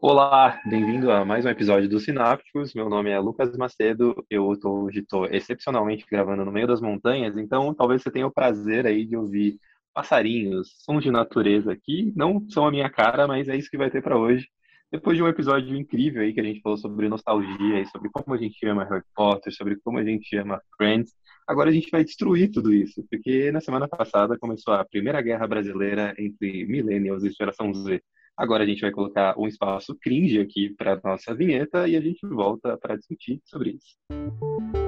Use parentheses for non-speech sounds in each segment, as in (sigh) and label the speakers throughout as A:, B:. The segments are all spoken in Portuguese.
A: Olá, bem-vindo a mais um episódio do Sinápticos. Meu nome é Lucas Macedo. Eu tô, hoje estou excepcionalmente gravando no meio das montanhas, então talvez você tenha o prazer aí de ouvir passarinhos, sons de natureza aqui. Não são a minha cara, mas é isso que vai ter para hoje. Depois de um episódio incrível aí que a gente falou sobre nostalgia sobre como a gente ama Harry Potter, sobre como a gente ama Friends, agora a gente vai destruir tudo isso, porque na semana passada começou a Primeira Guerra Brasileira entre Millennials e Geração Z. Agora a gente vai colocar um espaço cringe aqui para nossa vinheta e a gente volta para discutir sobre isso.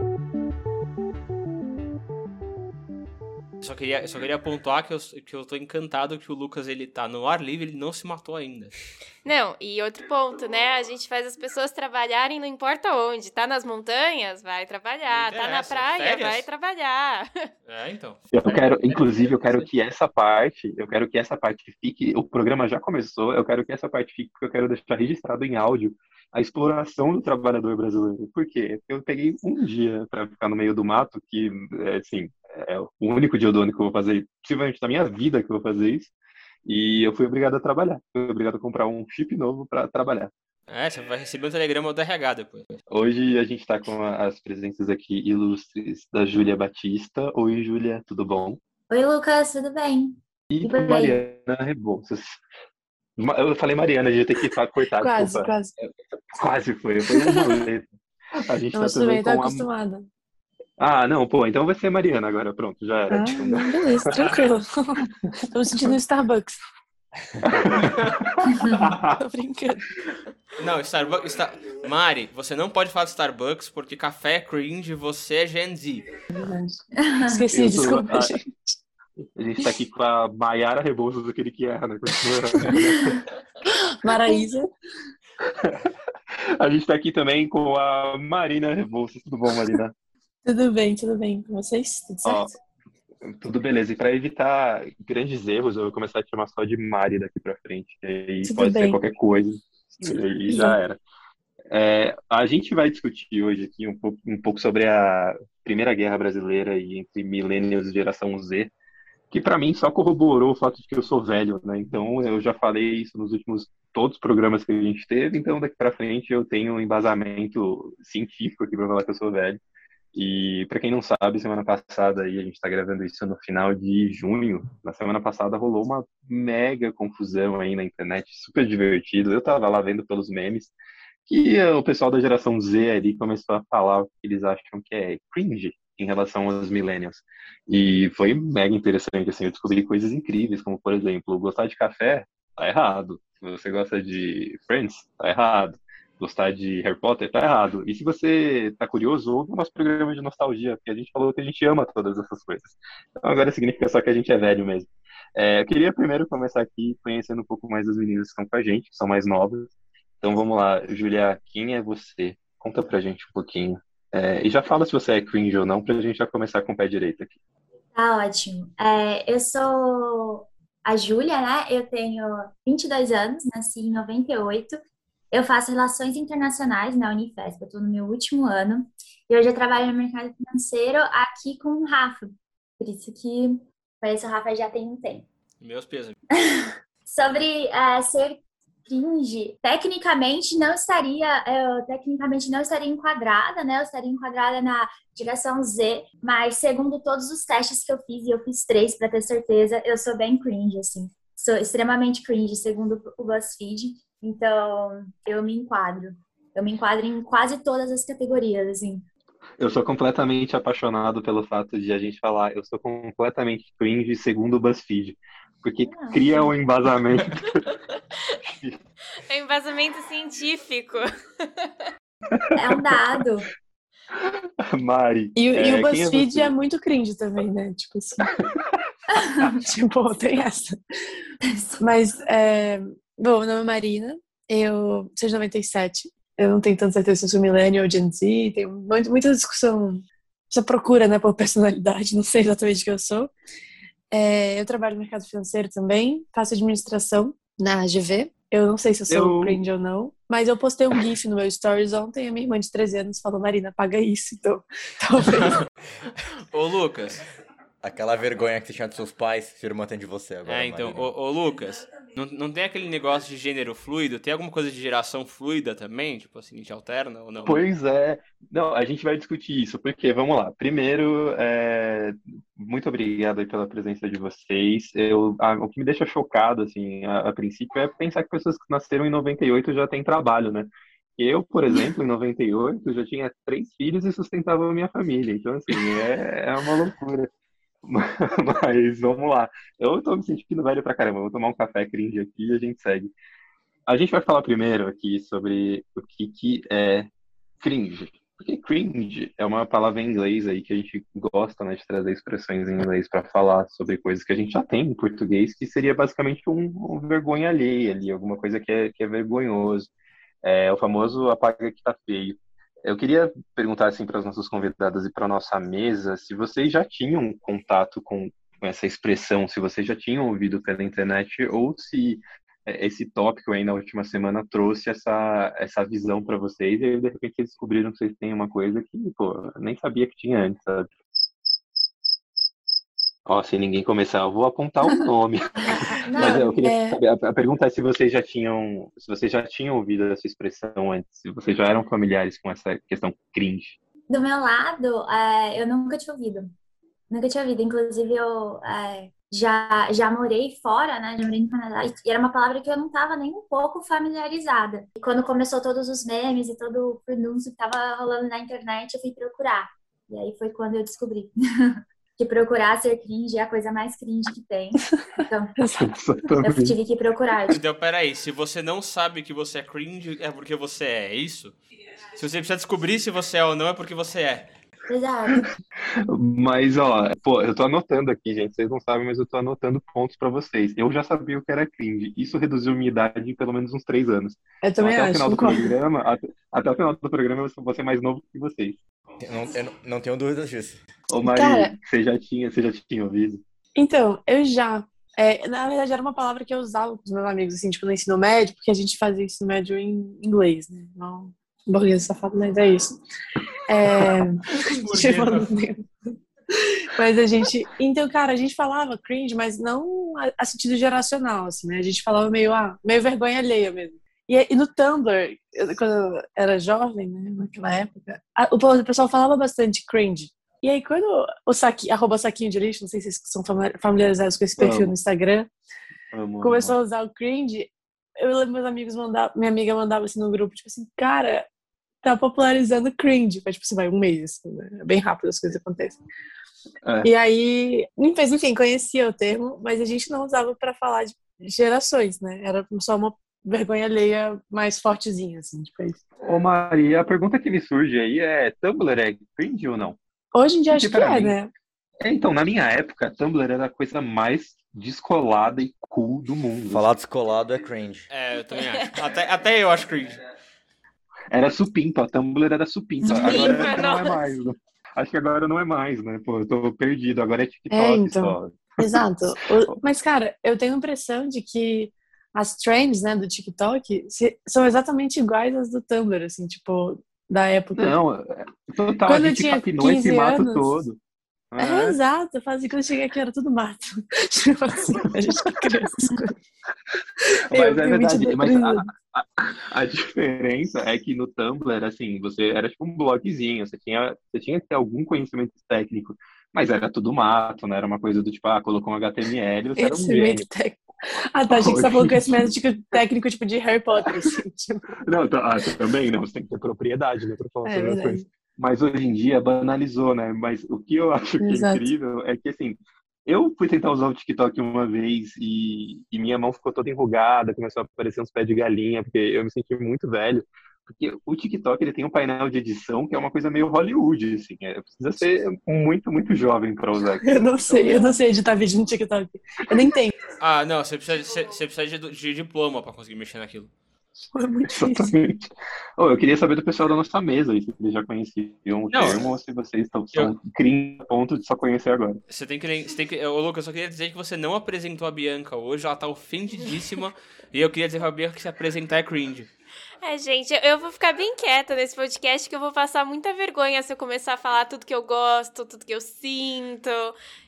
B: Só queria, só queria pontuar que eu, que eu tô encantado que o Lucas ele tá no ar livre, ele não se matou ainda.
C: Não, e outro ponto, né? A gente faz as pessoas trabalharem não importa onde. Tá nas montanhas, vai trabalhar. Tá na praia, férias. vai trabalhar. (laughs)
B: É, então.
A: Eu quero, inclusive, eu quero que essa parte, eu quero que essa parte fique. O programa já começou, eu quero que essa parte fique, porque eu quero deixar registrado em áudio a exploração do trabalhador brasileiro. Por quê? Eu peguei um dia para ficar no meio do mato, que, é, assim, é o único dia do ano que eu vou fazer, possivelmente na minha vida que eu vou fazer isso, e eu fui obrigado a trabalhar. Fui obrigado a comprar um chip novo para trabalhar.
B: É, você vai receber um telegrama do RH depois.
A: Hoje a gente está com as presenças aqui ilustres da Júlia Batista. Oi, Júlia, tudo bom?
D: Oi, Lucas, tudo bem?
A: E, e Mariana Rebouças. Eu falei Mariana, a gente tem que cortar.
E: quase, desculpa. quase.
A: Quase foi, foi uma A gente
E: Não, tá também tô acostumada.
A: Ah, não, pô, então vai ser Mariana agora, pronto, já era.
E: Ah, beleza, tranquilo. (laughs) Tô me sentindo no Starbucks. (laughs) Tô brincando.
B: Não, Starbucks. Star... Mari, você não pode falar de Starbucks porque café é cringe, você é Gen Z.
E: Esqueci, desculpa, a, gente.
A: A gente tá aqui com a Maiara Rebouças, aquele que erra, né?
E: Maraísa. (laughs)
A: A gente tá aqui também com a Marina Rebouças. Tudo bom, Marina?
E: Tudo bem, tudo bem. Com vocês? Tudo certo?
A: Ó, tudo beleza. E para evitar grandes erros, eu vou começar a te chamar só de Mari daqui para frente. E tudo pode bem. ser qualquer coisa. E já era. É, a gente vai discutir hoje aqui um pouco, um pouco sobre a Primeira Guerra Brasileira e entre millennials e geração Z, que para mim só corroborou o fato de que eu sou velho, né? Então eu já falei isso nos últimos todos os programas que a gente teve, então daqui para frente eu tenho um embasamento científico aqui para falar que eu sou velho. E para quem não sabe, semana passada aí a gente está gravando isso no final de junho. Na semana passada rolou uma mega confusão aí na internet, super divertido. Eu estava lá vendo pelos memes que o pessoal da geração Z ali começou a falar o que eles acham que é cringe em relação aos millennials. E foi mega interessante, assim, eu descobri coisas incríveis, como, por exemplo, gostar de café, tá errado. Se você gosta de Friends, tá errado gostar de Harry Potter, tá errado. E se você tá curioso, ouve o nosso programa de nostalgia, porque a gente falou que a gente ama todas essas coisas. Então agora significa só que a gente é velho mesmo. É, eu queria primeiro começar aqui conhecendo um pouco mais das meninas que estão com a gente, que são mais novas. Então vamos lá, Julia, quem é você? Conta pra gente um pouquinho. É, e já fala se você é cringe ou não, pra gente já começar com o pé direito aqui.
D: Tá ótimo. É, eu sou a Júlia, né? Eu tenho 22 anos, nasci em 98 eu faço relações internacionais na Unifesp, eu estou no meu último ano e hoje eu trabalho no mercado financeiro aqui com o Rafa. Por isso que conheço o Rafa já tem um tempo.
B: Meus pesos. (laughs)
D: Sobre uh, ser cringe, tecnicamente não estaria, eu, tecnicamente não estaria enquadrada, né? Eu estaria enquadrada na geração Z, mas segundo todos os testes que eu fiz, e eu fiz três para ter certeza, eu sou bem cringe, assim. Sou extremamente cringe, segundo o BuzzFeed. Então, eu me enquadro. Eu me enquadro em quase todas as categorias, assim.
A: Eu sou completamente apaixonado pelo fato de a gente falar, eu sou completamente cringe segundo o BuzzFeed, porque ah, cria um embasamento. (laughs)
C: é um embasamento científico.
D: É um dado. (laughs)
A: Mari.
E: E, é, e o é BuzzFeed é, é, muito cringe também, né? Tipo assim. (laughs) tipo, tem essa. Mas é, Bom, meu nome é Marina, eu sou de 97. Eu não tenho tanta certeza se eu sou millennial ou Gen Z, tem muita discussão, essa procura né, por personalidade, (laughs) não sei exatamente o que eu sou. É, eu trabalho no mercado financeiro também, faço administração na GV. Eu não sei se eu sou eu... cringe ou não, mas eu postei um GIF no meu stories ontem e a minha irmã de 13 anos falou: Marina, paga isso, então (laughs) talvez. (laughs)
B: Ô, Lucas,
F: Aquela vergonha que você tinha dos seus pais, sua irmã tem de você agora.
B: É, então, ô, ô, Lucas, não, não tem aquele negócio de gênero fluido? Tem alguma coisa de geração fluida também? Tipo assim, a gente alterna ou não?
A: Pois é. Não, a gente vai discutir isso, porque, vamos lá. Primeiro, é... muito obrigado aí pela presença de vocês. Eu, a, o que me deixa chocado, assim, a, a princípio, é pensar que pessoas que nasceram em 98 já têm trabalho, né? Eu, por exemplo, em 98, já tinha três filhos e sustentava a minha família. Então, assim, é, é uma loucura. (laughs) Mas vamos lá. Eu tô me sentindo velho pra caramba. Vou tomar um café cringe aqui e a gente segue. A gente vai falar primeiro aqui sobre o que, que é cringe. Porque cringe é uma palavra em inglês aí que a gente gosta né, de trazer expressões em inglês para falar sobre coisas que a gente já tem em português, que seria basicamente um, um vergonha alheia ali, alguma coisa que é, que é vergonhoso. É o famoso apaga que tá feio. Eu queria perguntar assim para as nossas convidadas e para nossa mesa se vocês já tinham contato com, com essa expressão, se vocês já tinham ouvido pela internet ou se é, esse tópico aí na última semana trouxe essa, essa visão para vocês e aí, de repente vocês descobriram que vocês têm uma coisa que, pô, nem sabia que tinha antes, sabe? Ó, se ninguém começar, eu vou apontar o nome. Não, (laughs) (laughs) Mas eu queria é... saber, a, pergunta é se vocês já tinham, se vocês já tinham ouvido essa expressão antes, se vocês já eram familiares com essa questão cringe.
D: Do meu lado, é, eu nunca tinha ouvido. Nunca tinha ouvido. Inclusive, eu é, já, já morei fora, né? Já morei no Canadá. E era uma palavra que eu não estava nem um pouco familiarizada. E quando começou todos os memes e todo o pronúncio que estava rolando na internet, eu fui procurar. E aí foi quando eu descobri. (laughs) que procurar ser cringe é a coisa mais cringe que tem. Então, (laughs) eu tive que procurar.
B: Então, peraí, se você não sabe que você é cringe, é porque você é, é isso? Se você precisa descobrir se você é ou não, é porque você é.
D: Exato.
A: Mas, ó, pô, eu tô anotando aqui, gente. Vocês não sabem, mas eu tô anotando pontos para vocês. Eu já sabia o que era cringe. Isso reduziu minha idade em pelo menos uns três anos.
E: Eu também
A: então,
E: até
A: acho. O final do programa, até, até, o final do programa eu vou ser mais novo que vocês.
F: Não, eu não tenho dúvidas disso.
A: Ô, Maria, Cara, você já tinha, você já tinha ouvido?
E: Então, eu já. É, na verdade, era uma palavra que eu usava com os meus amigos, assim, tipo, no ensino médio, porque a gente fazia ensino médio em inglês, né? Não, burguês safado, mas é isso. É, (laughs) (laughs) tipo, (laughs) mas a gente. Então, cara, a gente falava cringe, mas não a, a sentido geracional, assim, né? A gente falava meio, ah, meio vergonha alheia mesmo. E, e no Tumblr, quando eu era jovem, né, naquela época, a, o pessoal falava bastante cringe. E aí, quando o Saqui, arroba saquinho de lixo, não sei se vocês são familiarizados com esse perfil Amo. no Instagram, Amo, começou a usar o cringe, eu lembro meus amigos mandar, minha amiga mandava assim no grupo, tipo assim, cara, tá popularizando cringe. Mas, tipo assim, vai um mês, assim, né? É bem rápido as coisas acontecem. É. E aí, enfim, conhecia o termo, mas a gente não usava para falar de gerações, né? Era só uma vergonha alheia mais fortezinha, assim, tipo isso.
A: Ô Maria, a pergunta que me surge aí é, Tumblr é cringe ou não?
E: Hoje em dia Porque acho que é, mim, né?
A: É, então, na minha época, Tumblr era a coisa mais descolada e cool do mundo.
F: Falar descolado é cringe.
B: É, eu também acho. Até, até eu acho cringe.
A: Era supimpa, a Tumblr era supimpa. Agora não é mais. Né? Acho que agora não é mais, né? Pô, eu tô perdido. Agora é TikTok é, então, só.
E: Exato. (laughs) Mas, cara, eu tenho a impressão de que as trends, né, do TikTok são exatamente iguais às do Tumblr, assim, tipo, da época.
A: Não, é, total, Quando eu tinha 15 esse mato anos, todo.
E: É, é exato, fazia quando eu cheguei aqui era tudo mato. (laughs) tipo assim, a gente criança.
A: Mas eu, é verdade, mas a, a, a, diferença é que no Tumblr, assim, você era tipo um blogzinho, você tinha, você tinha que ter algum conhecimento técnico, mas era tudo mato, né? Era uma coisa do tipo, ah, colocou um HTML, você era um.
E: Ah, tá. Achei que você tá falando conhecimento tipo, técnico, tipo, de Harry Potter, assim. (laughs) Tipo.
A: Não, tá, ah, também, não. Você tem que ter propriedade, né, pra falar é, sobre coisas. Mas hoje em dia banalizou, né? Mas o que eu acho que é Exato. é incrível é que, assim, eu fui tentar usar o TikTok uma vez e, e, minha mão ficou toda enrugada, começou a aparecer uns pés de galinha, porque eu me senti muito velho. Porque o TikTok ele tem um painel de edição que é uma coisa meio Hollywood, assim. É, precisa ser muito, muito jovem para usar. (laughs)
E: Eu não sei, eu não sei editar vídeo no TikTok. Eu nem tenho.
B: Ah, não, você precisa, você, você precisa de, de diploma para conseguir mexer naquilo.
E: É muito Exatamente.
A: Oh, eu queria saber do pessoal da nossa mesa aí, se eles já conheciam o termo ou se vocês estão eu... criando a ponto de só conhecer agora.
B: Você tem que. Você tem que ô, Lucas, eu só queria dizer que você não apresentou a Bianca hoje, ela tá ofendidíssima. (laughs) e eu queria dizer pra Bianca que se apresentar é cringe.
C: É, gente, eu vou ficar bem quieta nesse podcast, que eu vou passar muita vergonha se eu começar a falar tudo que eu gosto, tudo que eu sinto.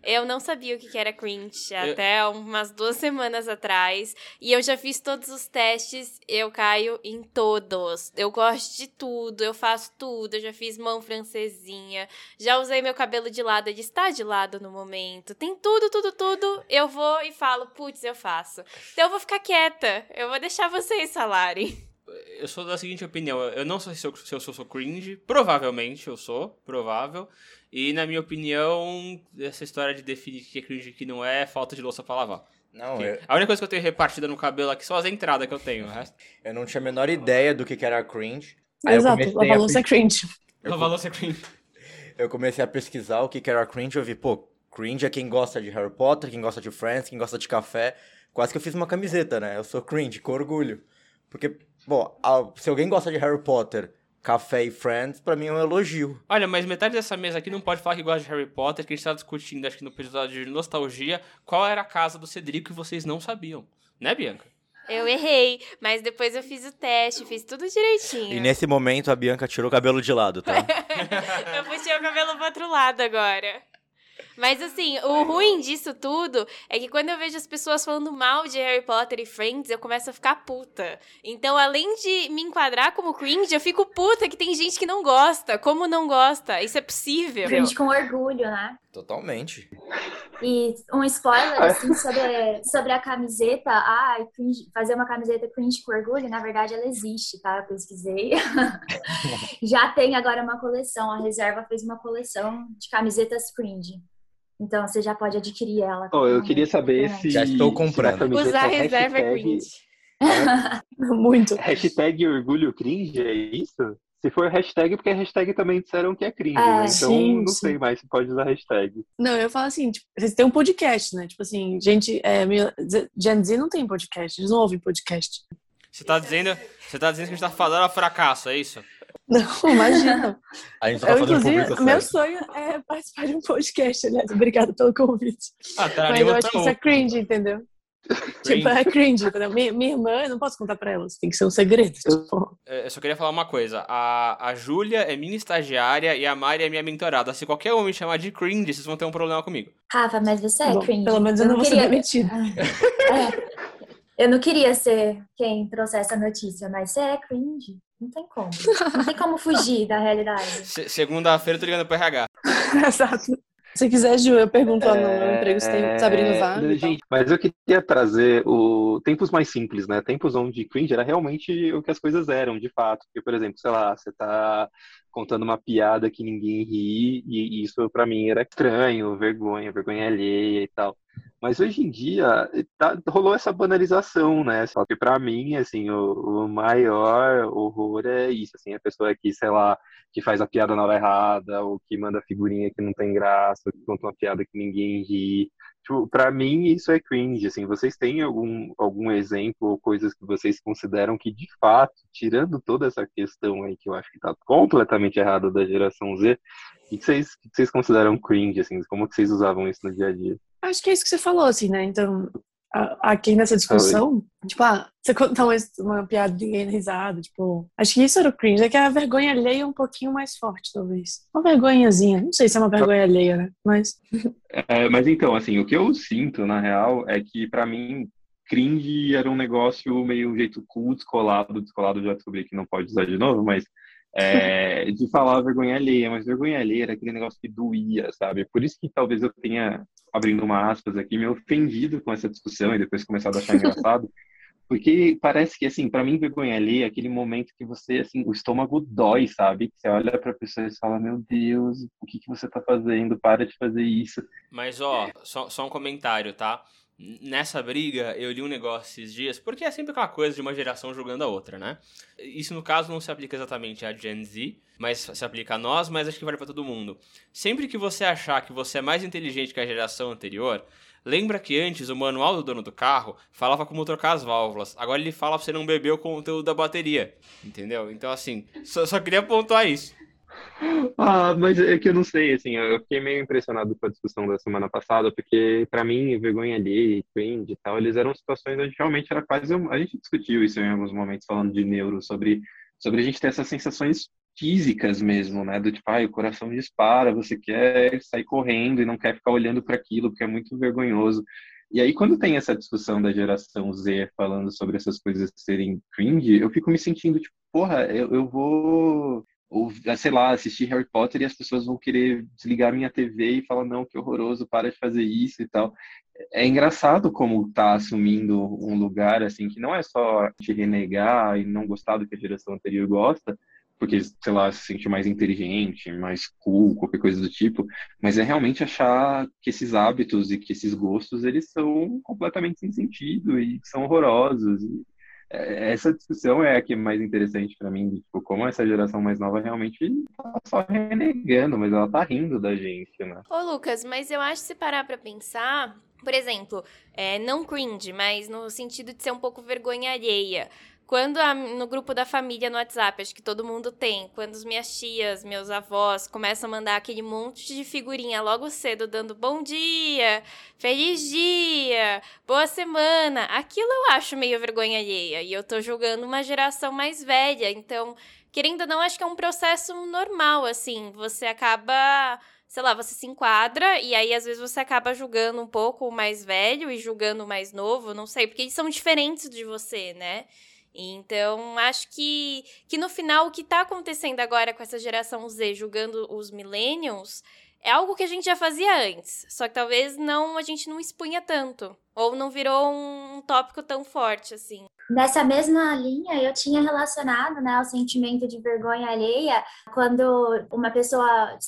C: Eu não sabia o que era cringe eu... até umas duas semanas atrás. E eu já fiz todos os testes, eu caio em todos. Eu gosto de tudo, eu faço tudo. Eu já fiz mão francesinha, já usei meu cabelo de lado, ele está de lado no momento. Tem tudo, tudo, tudo. Eu vou e falo, putz, eu faço. Então eu vou ficar quieta, eu vou deixar vocês falarem
B: eu sou da seguinte opinião. Eu não sei se eu, se eu sou, sou cringe. Provavelmente eu sou. Provável. E na minha opinião, essa história de definir o que é cringe e o que não é, é falta de louça pra lavar. Não, eu... A única coisa que eu tenho repartida no cabelo aqui são as entradas que eu tenho. Resto...
F: Eu não tinha a menor ideia do que era cringe.
E: Exato, lavar louça é cringe.
B: Lavar louça é cringe.
F: Eu comecei a pesquisar o que era cringe. Eu vi, pô, cringe é quem gosta de Harry Potter, quem gosta de Friends, quem gosta de café. Quase que eu fiz uma camiseta, né? Eu sou cringe, com orgulho. Porque Bom, se alguém gosta de Harry Potter, Café e Friends, pra mim é um elogio.
B: Olha, mas metade dessa mesa aqui não pode falar que gosta de Harry Potter, que a gente tá discutindo, acho que no episódio de nostalgia, qual era a casa do Cedrico que vocês não sabiam. Né, Bianca?
C: Eu errei, mas depois eu fiz o teste, fiz tudo direitinho.
F: E nesse momento a Bianca tirou o cabelo de lado, tá? (laughs)
C: eu puxei o cabelo pro outro lado agora. Mas assim, o ruim disso tudo é que quando eu vejo as pessoas falando mal de Harry Potter e Friends, eu começo a ficar puta. Então, além de me enquadrar como cringe, eu fico puta que tem gente que não gosta. Como não gosta? Isso é possível.
D: Cringe com orgulho, né?
F: Totalmente.
D: E um spoiler, assim, sobre, sobre a camiseta. Ah, cringe, fazer uma camiseta cringe com orgulho, na verdade, ela existe, tá? Eu pesquisei. (laughs) Já tem agora uma coleção. A Reserva fez uma coleção de camisetas cringe. Então você já pode adquirir ela.
A: Oh, eu queria saber se.
F: Já estou comprando.
C: Usar reserva é cringe. (laughs)
E: Muito.
A: Hashtag orgulho cringe, é isso? Se for hashtag, porque a hashtag também disseram que é cringe, é, né? Então sim, não sim. sei mais se pode usar hashtag.
E: Não, eu falo assim, tipo, vocês têm um podcast, né? Tipo assim, gente, é, Gen Z não tem podcast, eles não ouvem podcast.
B: Você tá dizendo, você tá dizendo que a gente tá falando a fracasso, é isso?
E: Não, imagina.
F: A gente tá eu, inclusive,
E: meu sonho é participar de um podcast, aliás. Obrigada pelo convite. Ah, tá, Mas eu acho que isso é cringe, entendeu? Tipo, é cringe, entendeu? Minha, minha, irmã, eu não posso contar pra ela, tem que ser um segredo. Tipo.
B: É, eu só queria falar uma coisa. A, a Júlia é minha estagiária e a Mari é minha mentorada. Se qualquer um me chamar de cringe, vocês vão ter um problema comigo.
D: Rafa, mas você é Bom, cringe.
E: Pelo menos eu, eu não, vou queria... ser demitida.
D: É. Eu não queria ser quem trouxe essa notícia, mas você é cringe. Não tem como. Não tem como fugir da realidade. Se,
B: Segunda-feira eu tô ligando pro RH. (laughs)
E: Exato. Se quiser, Ju, eu pergunto lá no é... emprego se tem Sabrina Vaga.
A: Gente, mas eu queria trazer o tempos mais simples, né? Tempos onde cringe era realmente o que as coisas eram, de fato. Porque, por exemplo, sei lá, você tá contando uma piada que ninguém ri, e isso para mim era estranho, vergonha, vergonha alheia e tal. Mas hoje em dia tá, rolou essa banalização, né? Só que para mim, assim, o, o, maior horror é isso, assim, a pessoa que, sei lá, que faz a piada na hora errada, ou que manda figurinha que não tem graça, ou que conta uma piada que ninguém ri. Tipo, pra mim isso é cringe, assim, vocês têm algum, algum exemplo ou coisas que vocês consideram que, de fato, tirando toda essa questão aí que eu acho que tá completamente errada da geração Z, o que vocês, que vocês consideram cringe, assim, como que vocês usavam isso no dia a dia?
E: Acho que é isso que você falou, assim, né? Então, aqui nessa discussão, tipo, ah, você (laughs) contar uma, uma piada de ninguém risada, tipo, acho que isso era o cringe, é que a vergonha alheia é um pouquinho mais forte, talvez. Uma vergonhazinha, não sei se é uma vergonha alheia, né? Mas. (laughs)
A: É, mas então, assim, o que eu sinto, na real, é que para mim, cringe era um negócio meio um jeito cool, descolado, descolado já descobri que não pode usar de novo, mas é, (laughs) de falar vergonha alheia, mas vergonha alheia era aquele negócio que doía, sabe? Por isso que talvez eu tenha, abrindo uma aspas aqui, me ofendido com essa discussão e depois começado a achar engraçado, (laughs) porque parece que, assim, para mim, vergonha alheia é aquele momento que você, assim, o estômago dói, sabe? Que você olha pra pessoa e fala, meu Deus, o que, que você tá fazendo? Para de fazer isso.
B: Mas, ó, só, só um comentário, tá? Nessa briga, eu li um negócio esses dias, porque é sempre aquela coisa de uma geração julgando a outra, né? Isso, no caso, não se aplica exatamente a Gen Z, mas se aplica a nós, mas acho que vale para todo mundo. Sempre que você achar que você é mais inteligente que a geração anterior, lembra que antes o manual do dono do carro falava como trocar as válvulas. Agora ele fala pra você não beber o conteúdo da bateria, entendeu? Então, assim, só, só queria pontuar isso. (laughs)
A: Ah, mas é que eu não sei, assim, eu fiquei meio impressionado com a discussão da semana passada, porque para mim, vergonha ali, cringe e tal, eles eram situações onde realmente era quase, a gente discutiu isso em alguns momentos falando de neuro, sobre, sobre a gente ter essas sensações físicas mesmo, né, do tipo, ai, o coração dispara, você quer sair correndo e não quer ficar olhando para aquilo, porque é muito vergonhoso. E aí, quando tem essa discussão da geração Z falando sobre essas coisas serem cringe, eu fico me sentindo tipo, porra, eu, eu vou ou sei lá, assistir Harry Potter e as pessoas vão querer desligar minha TV e falar não, que horroroso, para de fazer isso e tal. É engraçado como tá assumindo um lugar assim que não é só te renegar e não gostar do que a geração anterior gosta, porque sei lá, se sente mais inteligente, mais cool, qualquer coisa do tipo, mas é realmente achar que esses hábitos e que esses gostos eles são completamente sem sentido e são horrorosos. E é, essa discussão é a que é mais interessante para mim, tipo, como essa geração mais nova realmente tá só renegando, mas ela tá rindo da gente, né?
C: Ô, Lucas, mas eu acho que se parar pra pensar, por exemplo, é, não cringe, mas no sentido de ser um pouco vergonha alheia. Quando a, no grupo da família no WhatsApp, acho que todo mundo tem, quando as minhas tias, meus avós começam a mandar aquele monte de figurinha logo cedo, dando bom dia, feliz dia, boa semana, aquilo eu acho meio vergonha alheia. E eu tô julgando uma geração mais velha, então, querendo ou não, acho que é um processo normal, assim. Você acaba sei lá, você se enquadra e aí às vezes você acaba julgando um pouco o mais velho e julgando o mais novo, não sei, porque eles são diferentes de você, né? Então, acho que, que no final o que está acontecendo agora com essa geração Z julgando os millennials é algo que a gente já fazia antes, só que talvez não a gente não expunha tanto, ou não virou um tópico tão forte assim.
D: Nessa mesma linha, eu tinha relacionado né, o sentimento de vergonha alheia quando uma pessoa,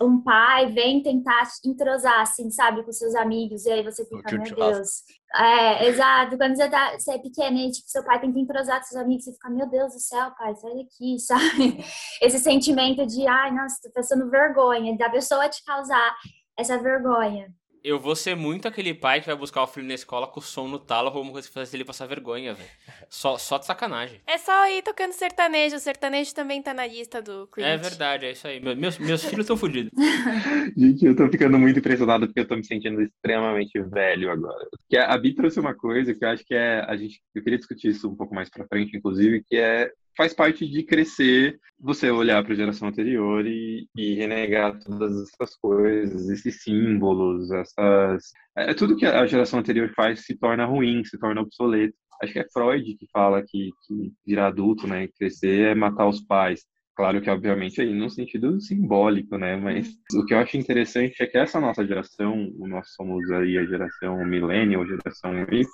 D: um pai, vem tentar entrosar, assim, sabe, com seus amigos, e aí você fica, meu Deus. É, exato. Quando você, tá, você é pequeno e tipo, seu pai tenta entrosar com seus amigos, você fica, meu Deus do céu, pai, sai daqui, (laughs) sabe? Esse sentimento de, ai, nossa, tô passando vergonha, da pessoa te causar essa vergonha
B: eu vou ser muito aquele pai que vai buscar o filho na escola com o som no talo ou alguma coisa que faz ele passar vergonha, velho. Só, só de sacanagem.
C: É só ir tocando sertanejo. O sertanejo também tá na lista do
B: Creed. É verdade, é isso aí. Meus, meus filhos estão fodidos. (laughs)
A: Gente, eu tô ficando muito impressionado porque eu tô me sentindo extremamente velho agora. Porque a Bi trouxe uma coisa que eu acho que é. A gente, eu queria discutir isso um pouco mais pra frente, inclusive, que é faz parte de crescer, você olhar para a geração anterior e, e, renegar todas essas coisas, esses símbolos, essas. É, é, tudo que a geração anterior faz se torna ruim, se torna obsoleto. Acho que é Freud que fala que, que virar adulto, né, crescer é matar os pais. Claro que, obviamente, aí no sentido simbólico, né? Mas o que eu acho interessante é que essa nossa geração, nós somos aí a geração millennial, geração Y,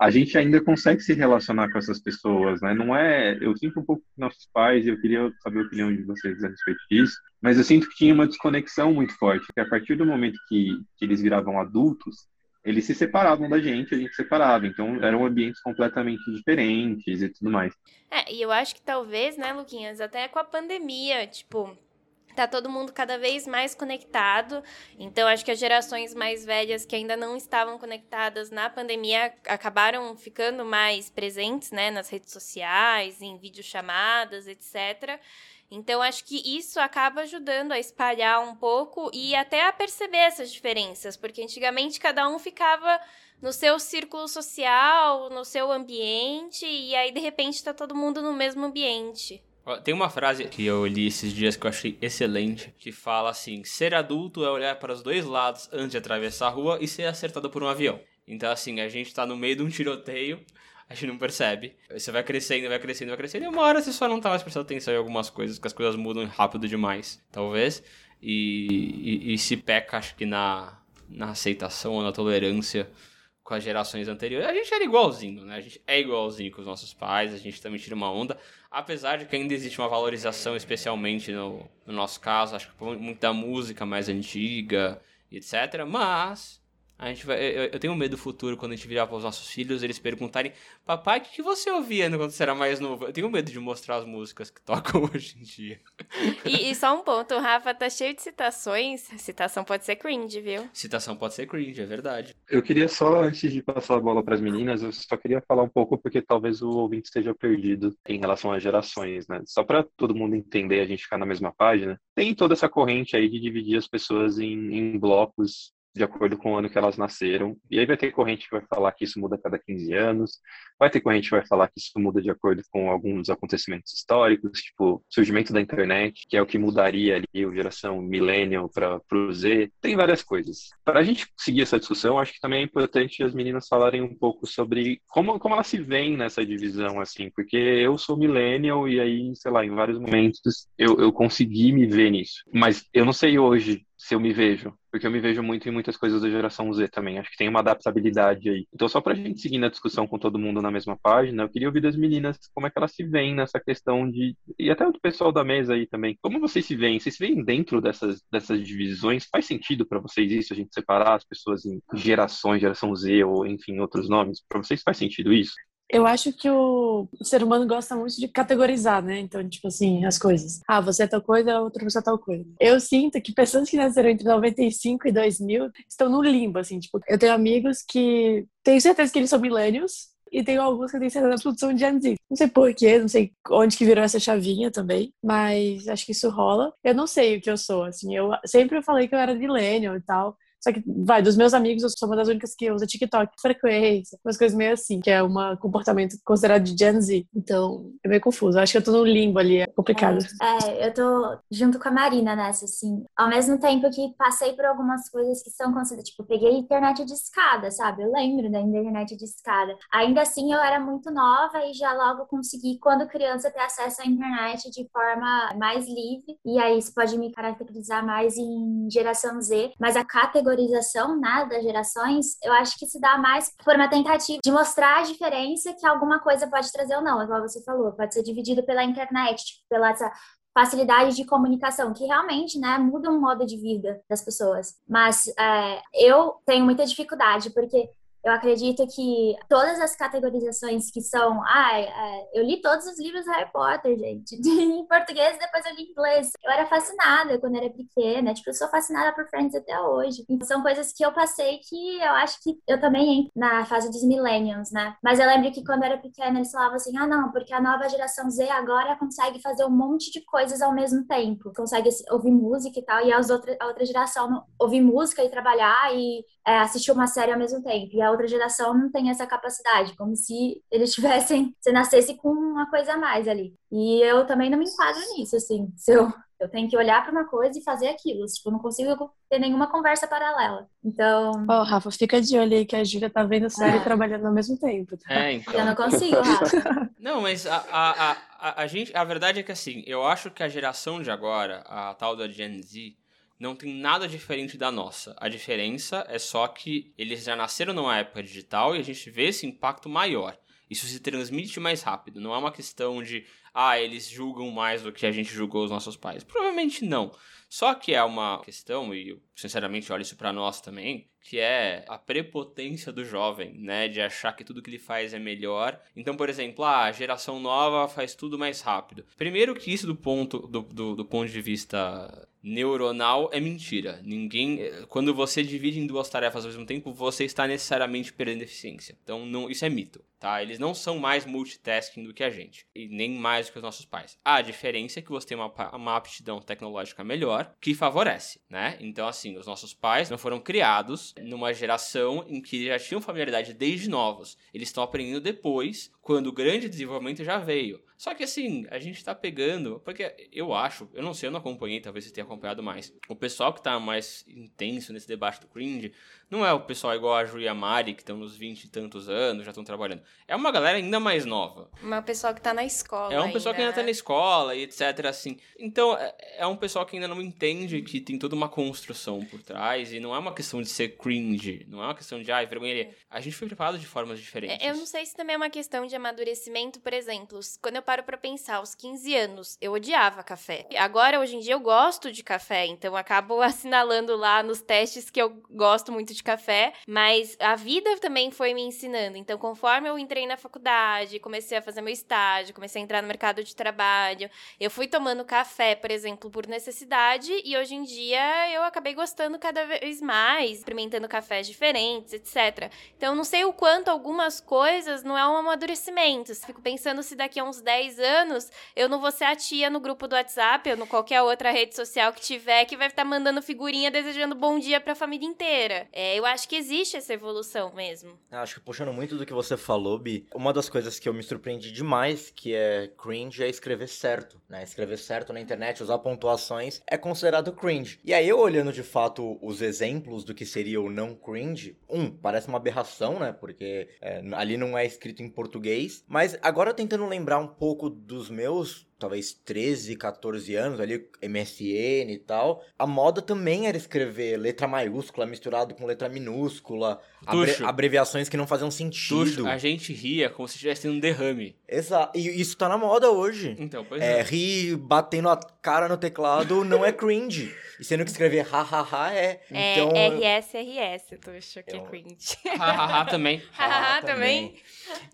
A: a gente ainda consegue se relacionar com essas pessoas, né? Não é, eu sinto um pouco que nossos pais, eu queria saber a opinião de vocês a respeito disso, mas eu sinto que tinha uma desconexão muito forte, que a partir do momento que, que eles viravam adultos, eles se separavam da gente, a gente separava. Então eram ambientes completamente diferentes e tudo mais.
C: É, e eu acho que talvez, né, Luquinhas, até com a pandemia, tipo, tá todo mundo cada vez mais conectado. Então, acho que as gerações mais velhas que ainda não estavam conectadas na pandemia acabaram ficando mais presentes, né, nas redes sociais, em videochamadas, etc. Então, acho que isso acaba ajudando a espalhar um pouco e até a perceber essas diferenças, porque antigamente cada um ficava no seu círculo social, no seu ambiente, e aí de repente está todo mundo no mesmo ambiente.
B: Tem uma frase que eu li esses dias que eu achei excelente, que fala assim: ser adulto é olhar para os dois lados antes de atravessar a rua e ser acertado por um avião. Então, assim, a gente tá no meio de um tiroteio, a gente não percebe. Você vai crescendo, vai crescendo, vai crescendo, e uma hora você só não tá mais prestando atenção em algumas coisas, que as coisas mudam rápido demais, talvez. E, e, e se peca, acho que na, na aceitação ou na tolerância com as gerações anteriores. A gente era igualzinho, né? A gente é igualzinho com os nossos pais, a gente também tira uma onda. Apesar de que ainda existe uma valorização, especialmente no, no nosso caso, acho que muito da música mais antiga, etc. Mas A gente vai, eu, eu tenho medo do futuro quando a gente virar para os nossos filhos, eles perguntarem: Papai, o que, que você ouvia quando você era mais novo? Eu tenho medo de mostrar as músicas que tocam (laughs) hoje em dia.
C: E, e só um ponto: o Rafa tá cheio de citações. Citação pode ser cringe, viu?
B: Citação pode ser cringe, é verdade.
A: Eu queria só, antes de passar a bola para as meninas, eu só queria falar um pouco, porque talvez o ouvinte esteja perdido em relação às gerações, né? Só para todo mundo entender, a gente ficar na mesma página. Tem toda essa corrente aí de dividir as pessoas em, em blocos de acordo com o ano que elas nasceram. E aí vai ter corrente que vai falar que isso muda a cada 15 anos, vai ter corrente que vai falar que isso muda de acordo com alguns acontecimentos históricos, tipo surgimento da internet, que é o que mudaria ali a geração millennial para o Z. Tem várias coisas. Para a gente seguir essa discussão, acho que também é importante as meninas falarem um pouco sobre como, como elas se veem nessa divisão, assim, porque eu sou millennial e aí, sei lá, em vários momentos eu, eu consegui me ver nisso. Mas eu não sei hoje se eu me vejo, porque eu me vejo muito em muitas coisas da geração Z também. Acho que tem uma adaptabilidade aí. Então, só para a gente seguir na discussão com todo mundo na mesma página, eu queria ouvir das meninas como é que elas se veem nessa questão de. E até o pessoal da mesa aí também. Como vocês se veem? Vocês se veem dentro dessas, dessas divisões? Faz sentido para vocês isso, a gente separar as pessoas em gerações, geração Z ou, enfim, outros nomes? Para vocês faz sentido isso?
E: Eu acho que o ser humano gosta muito de categorizar, né? Então, tipo assim, as coisas. Ah, você é tal coisa, outra pessoa é tal coisa. Eu sinto que pessoas que nasceram entre 95 e 2000 estão no limbo, assim. Tipo, eu tenho amigos que tenho certeza que eles são millennials, e tenho alguns que têm certeza absoluta são de Gen Z. Não sei porquê, não sei onde que virou essa chavinha também, mas acho que isso rola. Eu não sei o que eu sou, assim, eu sempre falei que eu era millennial e tal, só que, vai, dos meus amigos, eu sou uma das únicas que usa TikTok frequência, umas coisas meio assim, que é um comportamento considerado de Gen Z. Então, é meio confuso. Acho que eu tô no limbo ali, é complicado.
D: É, é, eu tô junto com a Marina nessa, assim. Ao mesmo tempo que passei por algumas coisas que são consideradas, tipo, peguei internet de escada, sabe? Eu lembro da internet de escada. Ainda assim, eu era muito nova e já logo consegui, quando criança, ter acesso à internet de forma mais livre. E aí, isso pode me caracterizar mais em geração Z. Mas a categoria categorização né, das gerações, eu acho que se dá mais por uma tentativa de mostrar a diferença que alguma coisa pode trazer ou não, igual você falou, pode ser dividido pela internet, tipo, pela essa facilidade de comunicação, que realmente, né, muda o modo de vida das pessoas. Mas é, eu tenho muita dificuldade, porque eu acredito que todas as categorizações que são. Ah, é, eu li todos os livros Harry Potter, gente, (laughs) em português depois eu li em inglês. Eu era fascinada quando era pequena, tipo, eu sou fascinada por Friends até hoje. Então, são coisas que eu passei que eu acho que eu também entro na fase dos millennials, né? Mas eu lembro que quando eu era pequena eles falavam assim: ah, não, porque a nova geração Z agora consegue fazer um monte de coisas ao mesmo tempo. Consegue ouvir música e tal, e as outra, a outra geração ouvir música e trabalhar e é, assistir uma série ao mesmo tempo. E a outra geração não tem essa capacidade, como se eles (laughs) tivessem, se nascesse com uma coisa a mais ali. E eu também não me enquadro nisso, assim. Se eu, eu tenho que olhar para uma coisa e fazer aquilo. Tipo, eu não consigo ter nenhuma conversa paralela. Então.
E: Ó, oh, Rafa, fica de olho aí que a Júlia tá vendo série é. trabalhando ao mesmo tempo. Tá?
B: É, então.
D: Eu não consigo, Rafa. (laughs)
B: não, mas a, a, a, a, gente. A verdade é que assim, eu acho que a geração de agora, a tal da Gen Z, não tem nada diferente da nossa. A diferença é só que eles já nasceram numa época digital e a gente vê esse impacto maior. Isso se transmite mais rápido. Não é uma questão de, ah, eles julgam mais do que a gente julgou os nossos pais. Provavelmente não. Só que é uma questão, e sinceramente olho isso para nós também, que é a prepotência do jovem, né? De achar que tudo que ele faz é melhor. Então, por exemplo, ah, a geração nova faz tudo mais rápido. Primeiro que isso do ponto, do, do, do ponto de vista neuronal é mentira. Ninguém, quando você divide em duas tarefas ao mesmo tempo, você está necessariamente perdendo eficiência. Então, não, isso é mito, tá? Eles não são mais multitasking do que a gente e nem mais do que os nossos pais. A diferença é que você tem uma, uma aptidão tecnológica melhor que favorece, né? Então, assim, os nossos pais não foram criados numa geração em que já tinham familiaridade desde novos. Eles estão aprendendo depois, quando o grande desenvolvimento já veio. Só que assim, a gente tá pegando, porque eu acho, eu não sei, eu não acompanhei, talvez você tenha acompanhado mais. O pessoal que tá mais intenso nesse debate do cringe não é o pessoal igual a Ju e a Mari, que estão nos 20 e tantos anos, já estão trabalhando. É uma galera ainda mais nova.
C: Uma pessoa que tá na escola.
B: É um pessoal que ainda tá na escola e etc. assim. Então, é, é um pessoal que ainda não entende que tem toda uma construção por trás e não é uma questão de ser cringe, não é uma questão de, ai, vergonha. A gente foi preparado de formas diferentes.
C: Eu não sei se também é uma questão de amadurecimento, por exemplo. Quando eu paro pra pensar, aos 15 anos, eu odiava café. Agora, hoje em dia, eu gosto de café, então acabo (laughs) assinalando lá nos testes que eu gosto muito de café, mas a vida também foi me ensinando. Então, conforme eu entrei na faculdade, comecei a fazer meu estágio, comecei a entrar no mercado de trabalho, eu fui tomando café, por exemplo, por necessidade, e hoje em dia eu acabei gostando cada vez mais, experimentando cafés diferentes, etc. Então, não sei o quanto algumas coisas não é um amadurecimento. Fico pensando se daqui a uns 10 anos eu não vou ser a tia no grupo do WhatsApp ou no qualquer outra rede social que tiver que vai estar mandando figurinha desejando bom dia para a família inteira. É, eu acho que existe essa evolução mesmo.
F: Acho que puxando muito do que você falou, Bi, uma das coisas que eu me surpreendi demais, que é cringe, é escrever certo, né? Escrever certo na internet, usar pontuações, é considerado cringe. E aí eu olhando de fato os exemplos do que seria o não cringe, um, parece uma aberração, né? Porque é, ali não é escrito em português, mas agora tentando lembrar um pouco dos meus talvez 13, 14 anos, ali, MSN e tal, a moda também era escrever letra maiúscula misturado com letra minúscula, abre abreviações que não faziam sentido. Tuxo,
B: a gente ria como se tivesse um derrame.
F: Exato. E isso tá na moda hoje.
B: Então, pois é.
F: é. Rir batendo a cara no teclado não é cringe. E sendo que escrever hahaha é.
C: É
F: então,
C: RS, RS, Tuxo, que é cringe.
B: Hahaha também.
C: Hahaha também.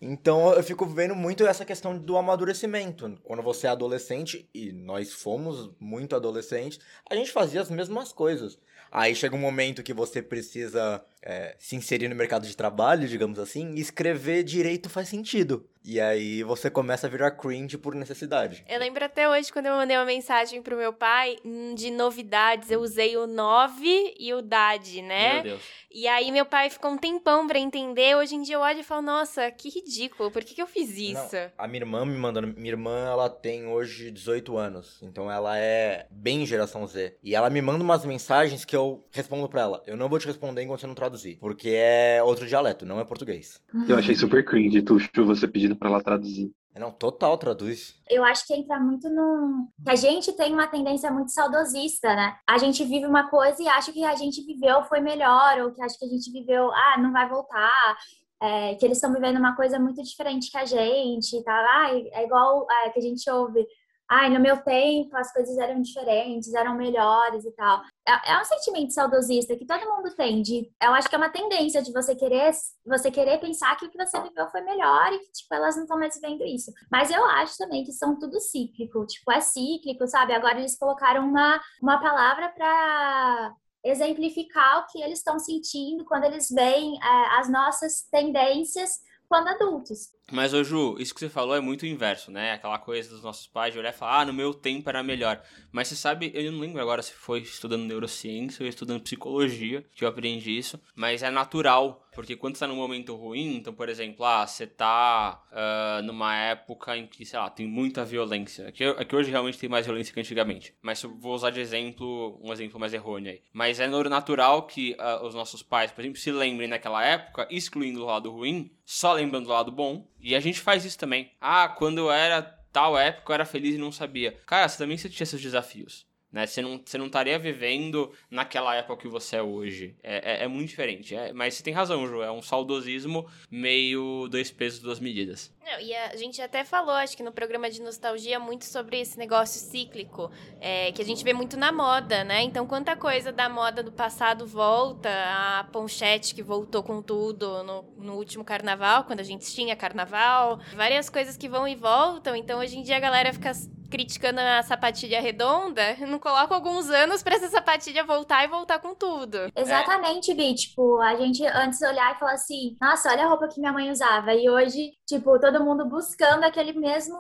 F: Então eu fico vendo muito essa questão do amadurecimento. Quando você é adolescente, e nós fomos muito adolescentes, a gente fazia as mesmas coisas. Aí chega um momento que você precisa é, se inserir no mercado de trabalho, digamos assim, e escrever direito faz sentido. E aí você começa a virar cringe por necessidade.
C: Eu lembro até hoje quando eu mandei uma mensagem pro meu pai hum, de novidades, eu usei o 9 e o DAD, né?
B: Meu Deus.
C: E aí meu pai ficou um tempão pra entender. Hoje em dia eu olho e falo, nossa, que ridículo, por que, que eu fiz isso? Não,
F: a minha irmã me mandando. Minha irmã, ela tem hoje 18 anos. Então ela é bem geração Z. E ela me manda umas mensagens que eu respondo pra ela. Eu não vou te responder enquanto você não traduzir. Porque é outro dialeto, não é português.
A: Eu achei super cringe, Tuxo, você pedindo pra ela traduzir.
F: Não, total traduz.
D: Eu acho que entra muito no. que a gente tem uma tendência muito saudosista, né? A gente vive uma coisa e acha que a gente viveu foi melhor, ou que acha que a gente viveu, ah, não vai voltar. É, que eles estão vivendo uma coisa muito diferente que a gente, tá? Ah, é igual é, que a gente ouve ai, no meu tempo as coisas eram diferentes, eram melhores e tal. É, é, um sentimento saudosista que todo mundo tem. De, eu acho que é uma tendência de você querer, você querer pensar que o que você viveu foi melhor e que, tipo, elas não estão mais vivendo isso. Mas eu acho também que são tudo cíclico. Tipo, é cíclico, sabe? Agora eles colocaram uma, uma palavra para exemplificar o que eles estão sentindo quando eles veem é, as nossas tendências quando adultos.
B: Mas, ô Ju, isso que você falou é muito inverso, né? Aquela coisa dos nossos pais de olhar e falar, ah, no meu tempo era melhor. Mas você sabe, eu não lembro agora se foi estudando neurociência ou estudando psicologia que eu aprendi isso, mas é natural, porque quando você tá num momento ruim, então, por exemplo, ah, você tá uh, numa época em que, sei lá, tem muita violência. Aqui, aqui hoje realmente tem mais violência que antigamente. Mas vou usar de exemplo, um exemplo mais errôneo aí. Mas é natural que uh, os nossos pais, por exemplo, se lembrem naquela época, excluindo o lado ruim, só lembrando o lado bom e a gente faz isso também. Ah, quando eu era tal época eu era feliz e não sabia. Cara, você também você tinha seus desafios. Né? Você, não, você não estaria vivendo naquela época que você é hoje. É, é, é muito diferente. É, mas você tem razão, Ju. É um saudosismo meio dois pesos, duas medidas.
C: Não, e a gente até falou, acho que no programa de nostalgia, muito sobre esse negócio cíclico, é, que a gente vê muito na moda, né? Então, quanta coisa da moda do passado volta, a Ponchete que voltou com tudo no, no último carnaval, quando a gente tinha carnaval, várias coisas que vão e voltam. Então, hoje em dia a galera fica criticando a sapatilha redonda, não coloca alguns anos para essa sapatilha voltar e voltar com tudo.
D: Exatamente, é. Tipo, a gente antes olhar e falar assim, nossa, olha a roupa que minha mãe usava. E hoje, tipo, todo mundo buscando aquele mesmo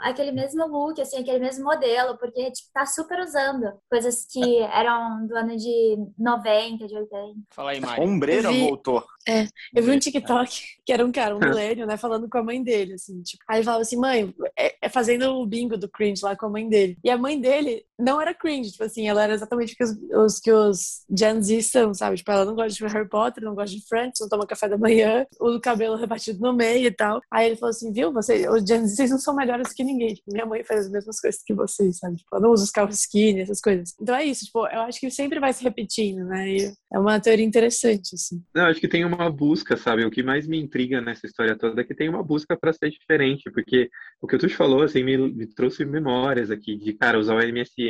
D: aquele mesmo look, assim, aquele mesmo modelo, porque tipo, tá super usando coisas que eram do ano de 90, de 80.
B: Fala aí, Mari.
A: Ombreira vi... voltou.
E: É, eu vi um TikTok (laughs) que era um cara, um (laughs) milênio, né, falando com a mãe dele, assim, tipo, aí ele falava assim, mãe, é, é fazendo o bingo do cringe lá com a mãe dele. E a mãe dele não era cringe, tipo assim, ela era exatamente o que os, os, que os Gen Z são, sabe? Tipo, ela não gosta de Harry Potter, não gosta de Friends, não toma café da manhã, (laughs) o cabelo repartido no meio e tal. Aí ele falou assim, viu, você, os Gen Z, vocês não são melhores que ninguém. Tipo, minha mãe faz as mesmas coisas que vocês, sabe? Tipo, ela não usa os carros skinny, essas coisas. Então é isso, tipo, eu acho que sempre vai se repetindo, né? E é uma teoria interessante, assim.
A: Não, acho que tem uma busca, sabe? O que mais me intriga nessa história toda é que tem uma busca para ser diferente, porque o que o Tuxo falou, assim, me, me trouxe memórias aqui de, cara, usar o MSN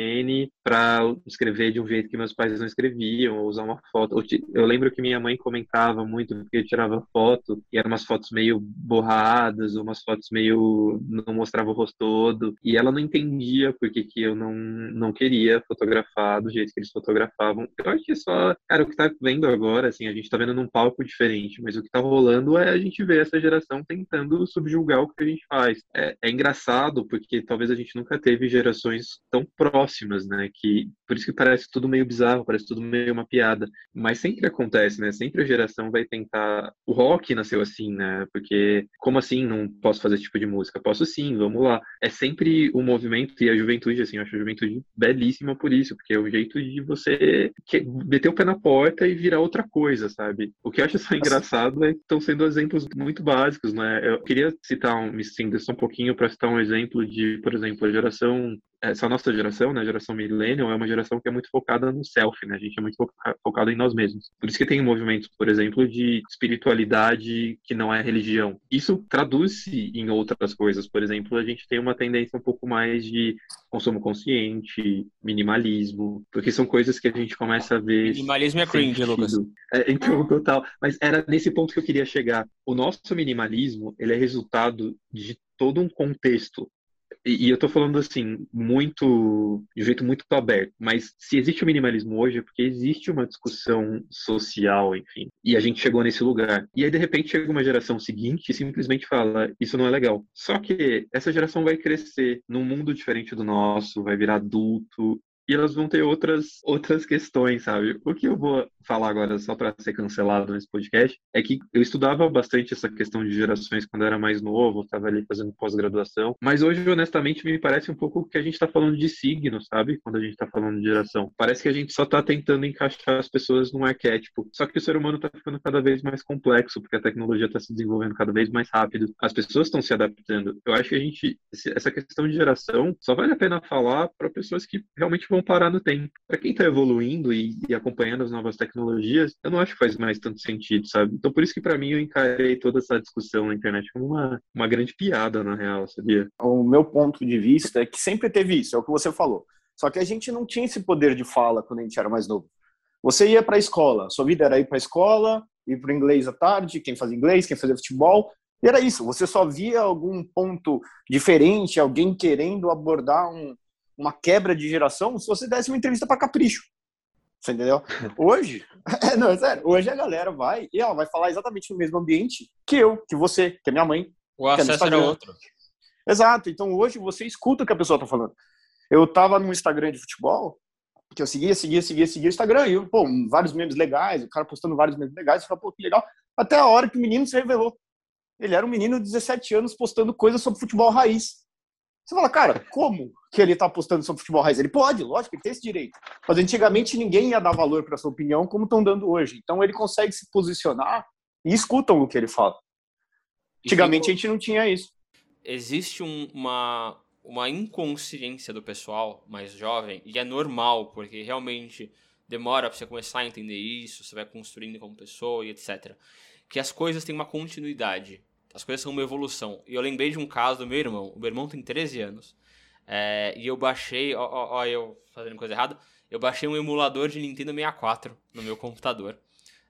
A: para escrever de um jeito que meus pais não escreviam, ou usar uma foto. Eu lembro que minha mãe comentava muito porque eu tirava foto e eram umas fotos meio borradas, umas fotos meio não mostrava o rosto todo, e ela não entendia porque que eu não não queria fotografar do jeito que eles fotografavam. Eu acho que só, cara, o que tá vendo agora, assim, a gente tá vendo num palco diferente, mas o que tá rolando é a gente ver essa geração tentando subjugar o que a gente faz. É, é engraçado porque talvez a gente nunca teve gerações tão próximas, né? Que por isso que parece tudo meio bizarro, parece tudo meio uma piada. Mas sempre acontece, né? Sempre a geração vai tentar. O rock nasceu assim, né? Porque como assim não posso fazer esse tipo de música? Posso sim, vamos lá. É sempre o movimento e a juventude, assim, eu acho a juventude belíssima por isso, porque é o jeito de você meter o pé na porta e virar outra coisa, sabe? O que eu acho só engraçado é que estão sendo exemplos muito básicos, né? Eu queria citar um, me estender só um pouquinho para citar um exemplo de, por exemplo, a geração essa nossa geração, né, a geração millennial, é uma geração que é muito focada no self, né? A gente é muito focado em nós mesmos. Por isso que tem movimentos, por exemplo, de espiritualidade que não é religião. Isso traduz-se em outras coisas. Por exemplo, a gente tem uma tendência um pouco mais de consumo consciente, minimalismo, porque são coisas que a gente começa a ver.
B: Minimalismo é cringe, Lucas.
A: É, então, total. Mas era nesse ponto que eu queria chegar. O nosso minimalismo, ele é resultado de todo um contexto e, eu tô falando assim, muito, de jeito muito aberto, mas se existe o minimalismo hoje é porque existe uma discussão social, enfim, e a gente chegou nesse lugar. E aí, de repente, chega uma geração seguinte e simplesmente fala, isso não é legal. Só que essa geração vai crescer num mundo diferente do nosso, vai virar adulto, e elas vão ter outras outras questões, sabe? O que eu vou falar agora, só para ser cancelado nesse podcast, é que eu estudava bastante essa questão de gerações quando eu era mais novo, estava ali fazendo pós-graduação, mas hoje, honestamente, me parece um pouco que a gente está falando de signo, sabe? Quando a gente está falando de geração. Parece que a gente só está tentando encaixar as pessoas num arquétipo. Só que o ser humano está ficando cada vez mais complexo, porque a tecnologia está se desenvolvendo cada vez mais rápido, as pessoas estão se adaptando. Eu acho que a gente, essa questão de geração, só vale a pena falar para pessoas que realmente vão parar no tempo. Para quem está evoluindo e, e acompanhando as novas tecnologias, tecnologias, eu não acho que faz mais tanto sentido, sabe? Então por isso que para mim eu encarei toda essa discussão na internet como uma, uma grande piada, na real, sabia?
G: O meu ponto de vista é que sempre teve isso, é o que você falou. Só que a gente não tinha esse poder de fala quando a gente era mais novo. Você ia para a escola, sua vida era ir para a escola, ir para inglês à tarde, quem fazia inglês, quem fazia futebol, e era isso. Você só via algum ponto diferente, alguém querendo abordar um, uma quebra de geração, se você desse uma entrevista para Capricho. Você entendeu? Hoje, (laughs) é, não, é sério, hoje a galera vai e ela vai falar exatamente no mesmo ambiente que eu, que você, que a minha mãe.
B: O acesso era outro.
G: Exato. Então hoje você escuta o que a pessoa tá falando. Eu tava no Instagram de futebol, que eu seguia, seguia, seguia, seguia o Instagram, e pô, vários memes legais, o cara postando vários memes legais, eu falei, pô, que legal. Até a hora que o menino se revelou. Ele era um menino de 17 anos postando coisas sobre futebol raiz. Você fala, cara, como que ele está postando sobre futebol raiz? Ele pode, lógico, ele tem esse direito. Mas antigamente ninguém ia dar valor para sua opinião como estão dando hoje. Então ele consegue se posicionar e escutam o que ele fala. Antigamente a gente não tinha isso.
B: Existe um, uma, uma inconsciência do pessoal mais jovem, e é normal, porque realmente demora para você começar a entender isso, você vai construindo como pessoa e etc. Que as coisas têm uma continuidade. As coisas são uma evolução. E eu lembrei de um caso do meu irmão. O meu irmão tem 13 anos. É, e eu baixei, ó, ó, ó, eu fazendo coisa errada. Eu baixei um emulador de Nintendo 64 no meu computador.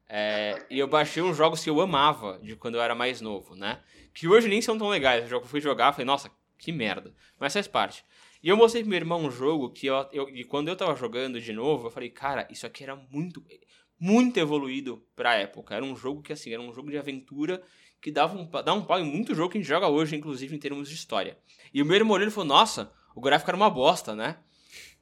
B: É, e eu baixei uns jogos que eu amava de quando eu era mais novo, né? Que hoje nem são tão legais. Eu fui jogar, falei, nossa, que merda. Mas faz parte. E eu mostrei pro meu irmão um jogo que eu, eu, e quando eu tava jogando de novo, eu falei, cara, isso aqui era muito, muito evoluído pra época. Era um jogo que, assim, era um jogo de aventura que dava um, dá um pau em muito jogo que a gente joga hoje, inclusive em termos de história. E o meu irmão olhou e falou: Nossa, o gráfico era uma bosta, né?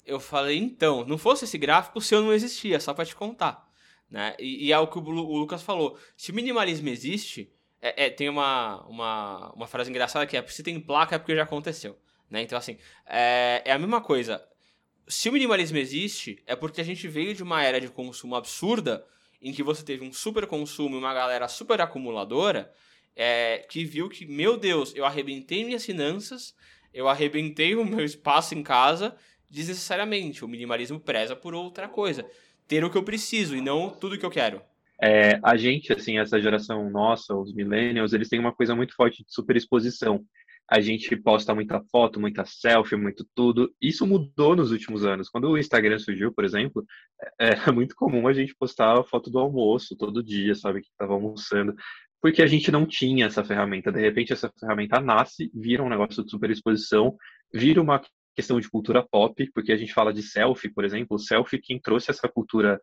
B: Eu falei: Então, não fosse esse gráfico, o seu não existia, só para te contar. Né? E, e, é o que o, o, Lucas falou: se o minimalismo existe, é, é, tem uma, uma, uma frase engraçada que é: se tem placa é porque já aconteceu. Né? Então, assim, é, é a mesma coisa se o minimalismo existe, é porque a gente veio de uma era de consumo absurda, em que você teve um super consumo e uma galera super acumuladora, é, que viu que, meu Deus, eu arrebentei minhas finanças, eu arrebentei o meu espaço em casa desnecessariamente. O minimalismo preza por outra coisa. Ter o que eu preciso e não tudo que eu quero.
A: É, a gente, assim, essa geração nossa, os millennials, eles têm uma coisa muito forte de superexposição. A gente posta muita foto, muita selfie, muito tudo. Isso mudou nos últimos anos. Quando o Instagram surgiu, por exemplo, é, é muito comum a gente postar a foto do almoço todo dia, sabe, que estava almoçando, porque a gente não tinha essa ferramenta. De repente, essa ferramenta nasce, vira um negócio de superexposição, vira uma questão de cultura pop, porque a gente fala de selfie, por exemplo, selfie quem trouxe essa cultura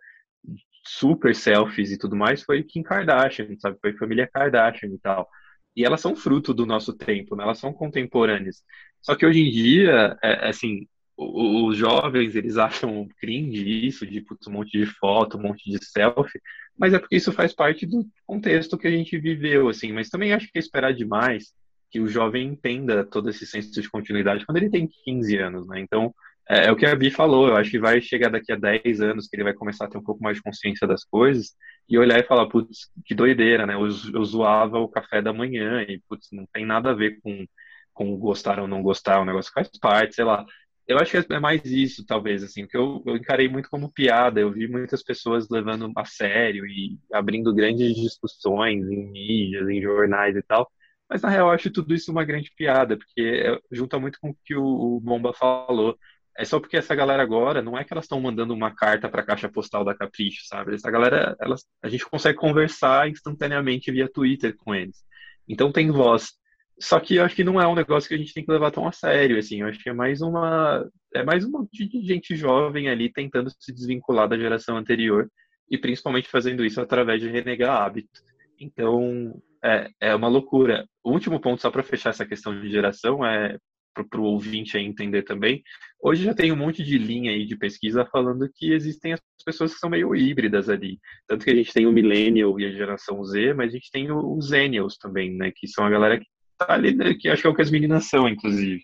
A: super selfies e tudo mais foi Kim Kardashian, sabe? Foi família Kardashian e tal. E elas são fruto do nosso tempo, né? elas são contemporâneas. Só que hoje em dia, é assim, os jovens, eles acham cringe isso, de putz, um monte de foto, um monte de selfie, mas é porque isso faz parte do contexto que a gente viveu, assim. Mas também acho que é esperar demais que o jovem entenda todo esse senso de continuidade quando ele tem 15 anos, né? Então, é, é, o que a Bi falou, eu acho que vai chegar daqui a 10 anos que ele vai começar a ter um pouco mais de consciência das coisas e olhar e falar, putz, que doideira, né? Eu, eu zoava o café da manhã e, putz, não tem nada a ver com, com gostar ou não gostar, o negócio faz parte, sei lá. Eu acho que é mais isso, talvez, assim, que eu, eu encarei muito como piada. Eu vi muitas pessoas levando a sério e abrindo grandes discussões em mídias, em jornais e tal. Mas na real eu acho tudo isso uma grande piada, porque é, junta muito com o que o, Bomba falou. É só porque essa galera agora, não é que elas estão mandando uma carta para a caixa postal da Capricho, sabe? Essa galera, elas, a gente consegue conversar instantaneamente via Twitter com eles. Então tem voz. Só que eu acho que não é um negócio que a gente tem que levar tão a sério, assim. Eu acho que é mais uma é mais um monte de gente jovem ali tentando se desvincular da geração anterior e principalmente fazendo isso através de renegar hábitos. Então, é, é uma loucura. O último ponto, só para fechar essa questão de geração, é para o ouvinte aí entender também. Hoje já tem um monte de linha aí de pesquisa falando que existem as pessoas que são meio híbridas ali. Tanto que a gente tem o Millennial e a geração Z, mas a gente tem os Zennials também, né? Que são a galera que tá ali, né, que acho que é o que as meninas são, inclusive.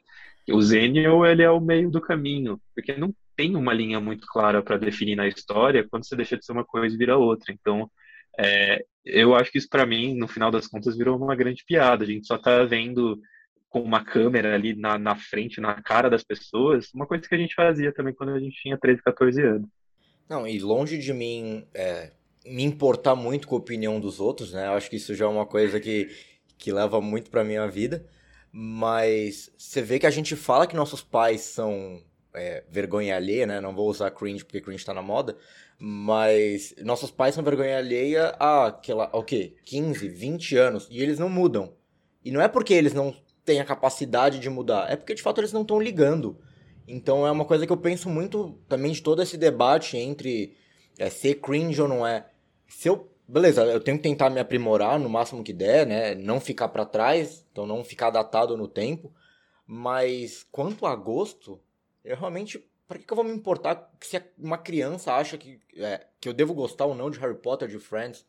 A: O Zennial, ele é o meio do caminho, porque não tem uma linha muito clara para definir na história quando você deixa de ser uma coisa e vira outra. Então, é, eu acho que isso para mim, no final das contas, virou uma grande piada. A gente só tá vendo com uma câmera ali na, na frente, na cara das pessoas, uma coisa que a gente fazia também quando a gente tinha 13, 14 anos.
F: Não, e longe de mim é, me importar muito com a opinião dos outros, né? Eu acho que isso já é uma coisa que, que leva muito pra minha vida. Mas você vê que a gente fala que nossos pais são é, vergonha alheia, né? Não vou usar cringe porque cringe tá na moda. Mas nossos pais são vergonha alheia há, aquela, o quê? 15, 20 anos. E eles não mudam. E não é porque eles não têm a capacidade de mudar, é porque de fato eles não estão ligando. Então é uma coisa que eu penso muito também de todo esse debate entre é, ser cringe ou não é. Se eu. Beleza, eu tenho que tentar me aprimorar no máximo que der, né? Não ficar para trás, então não ficar datado no tempo. Mas quanto a gosto, eu realmente para que, que eu vou me importar se uma criança acha que, é, que eu devo gostar ou não de Harry Potter, de Friends?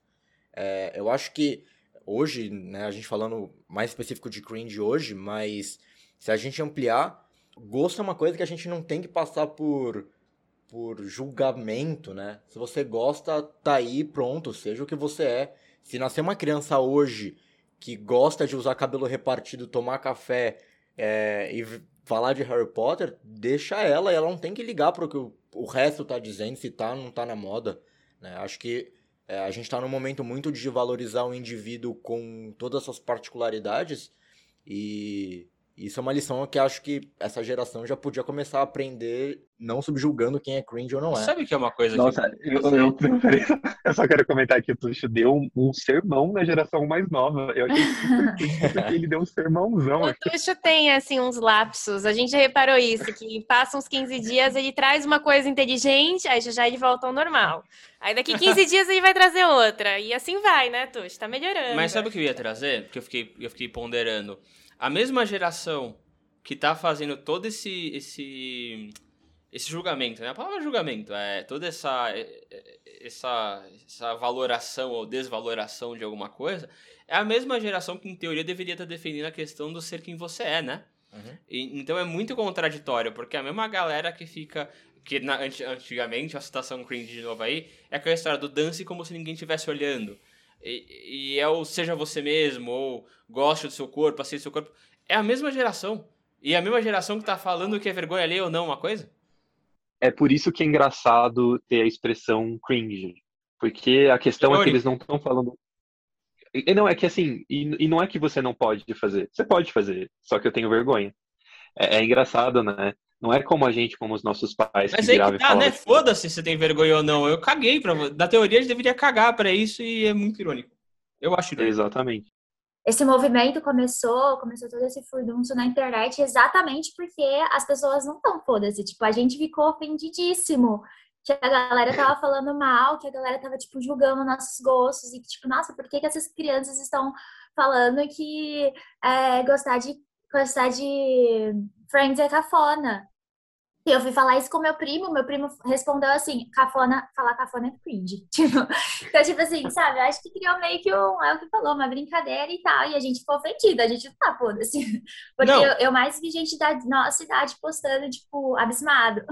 F: É, eu acho que hoje, né, a gente falando mais específico de cringe hoje, mas se a gente ampliar, gosto é uma coisa que a gente não tem que passar por por julgamento, né? Se você gosta, tá aí, pronto, seja o que você é. Se nascer uma criança hoje que gosta de usar cabelo repartido, tomar café é, e falar de Harry Potter, deixa ela, ela não tem que ligar para o que o resto tá dizendo, se tá ou não tá na moda. Né? Acho que é, a gente está num momento muito de valorizar o indivíduo com todas as suas particularidades e isso é uma lição que acho que essa geração já podia começar a aprender, não subjulgando quem é cringe ou não é.
B: Sabe que é uma coisa
A: Nossa,
B: que...
A: eu, eu, (laughs) eu, só quero comentar que o Tuxo deu um, um, sermão na geração mais nova. Eu achei super (laughs) porque ele deu um sermãozão.
C: O Tuxo tem, assim, uns lapsos. A gente já reparou isso, que passa uns 15 dias, ele traz uma coisa inteligente, aí já, já ele volta ao normal. Aí daqui 15 dias ele vai trazer outra. E assim vai, né, Tuxo? Tá melhorando.
B: Mas sabe o que eu ia trazer? Porque eu fiquei, eu fiquei ponderando a mesma geração que tá fazendo todo esse esse esse julgamento, né? A palavra julgamento é toda essa essa essa valoração ou desvaloração de alguma coisa, é a mesma geração que em teoria deveria estar defendendo a questão do ser quem você é, né? Uhum. E, então é muito contraditório, porque é a mesma galera que fica que na, antigamente, a citação cringe de novo aí, é aquela história do dance como se ninguém estivesse olhando. E, e, é o seja você mesmo, ou goste do seu corpo, aceite do seu corpo. É a mesma geração. E é a mesma geração que tá falando que é vergonha ler ou não uma coisa?
A: É por isso que é engraçado ter a expressão cringe. Porque a questão é que eles não estão falando. E, não, é que assim, e, e, não é que você não pode fazer. Você pode fazer, só que eu tenho vergonha. É, é engraçado, né? Não é como a gente, como os nossos pais.
B: Mas que aí que tá, né? Assim, Foda-se se tem vergonha ou não. Eu caguei pra. Na teoria, a gente deveria cagar para isso e é muito irônico. Eu acho irônico.
A: Exatamente.
D: Esse movimento começou, começou todo esse furdunço na internet exatamente porque as pessoas não estão foda-se. Tipo, a gente ficou ofendidíssimo que a galera tava falando mal, que a galera tava, tipo, julgando nossos gostos e que, tipo, nossa, por que, que essas crianças estão falando que é, gostar de gostar de Friends é cafona? E eu fui falar isso com meu primo, meu primo respondeu assim, cafona, falar cafona é cringe. (laughs) Tipo, então, tipo assim, sabe, eu acho que criou meio que um, é o que falou, uma brincadeira e tal, e a gente ficou ofendida, a gente não tá, foda-se. (laughs) Porque eu, eu, mais vi gente da nossa idade postando, tipo, abismado.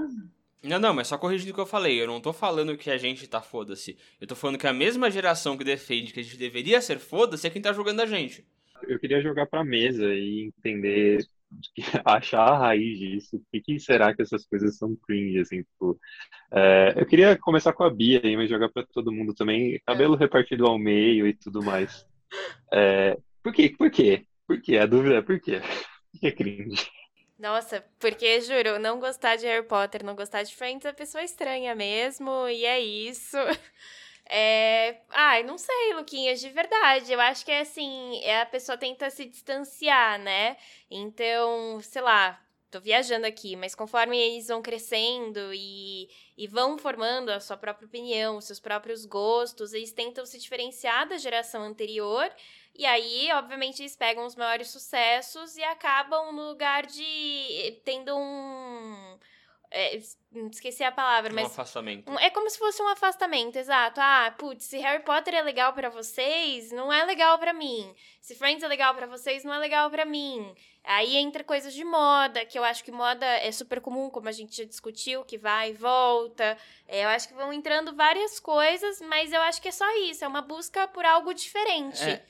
B: Não, não, mas só corrigindo o que eu falei. Eu não tô falando que a gente tá foda-se. Eu tô falando que a mesma geração que defende que a gente deveria ser foda-se é quem tá jogando a gente.
A: Eu queria jogar pra mesa e entender, (laughs) achar a raiz disso. O que, será que essas coisas são cringe, assim, tipo... É, eu queria começar com a Bia aí, mas jogar pra todo mundo também. Cabelo repartido ao meio e tudo mais. É, por quê? Por quê? Por quê? A dúvida é por quê? (laughs) Por que é cringe?
C: Nossa, porque, juro, não gostar de Harry Potter, não gostar de Friends é pessoa estranha mesmo, e é isso. (laughs) É... Ai, não sei, Luquinhas, de verdade. Eu acho que é assim, é a pessoa tenta se distanciar, né? Então, sei lá, tô viajando aqui, mas conforme eles vão crescendo e, e vão formando a sua própria opinião, os seus próprios gostos, eles tentam se diferenciar da geração anterior e aí, obviamente, eles pegam os maiores sucessos e acabam no lugar de tendo um. É, esqueci a palavra, mas.
B: Um afastamento.
C: Um, é como se fosse um afastamento, exato. Ah, putz, se Harry Potter é legal para vocês, não é legal para mim. Se Friends é legal para vocês, não é legal para mim. Aí entra coisas de moda, que eu acho que moda é super comum, como a gente já discutiu, que vai e volta. É, eu acho que vão entrando várias coisas, mas eu acho que é só isso, é uma busca por algo diferente.
B: É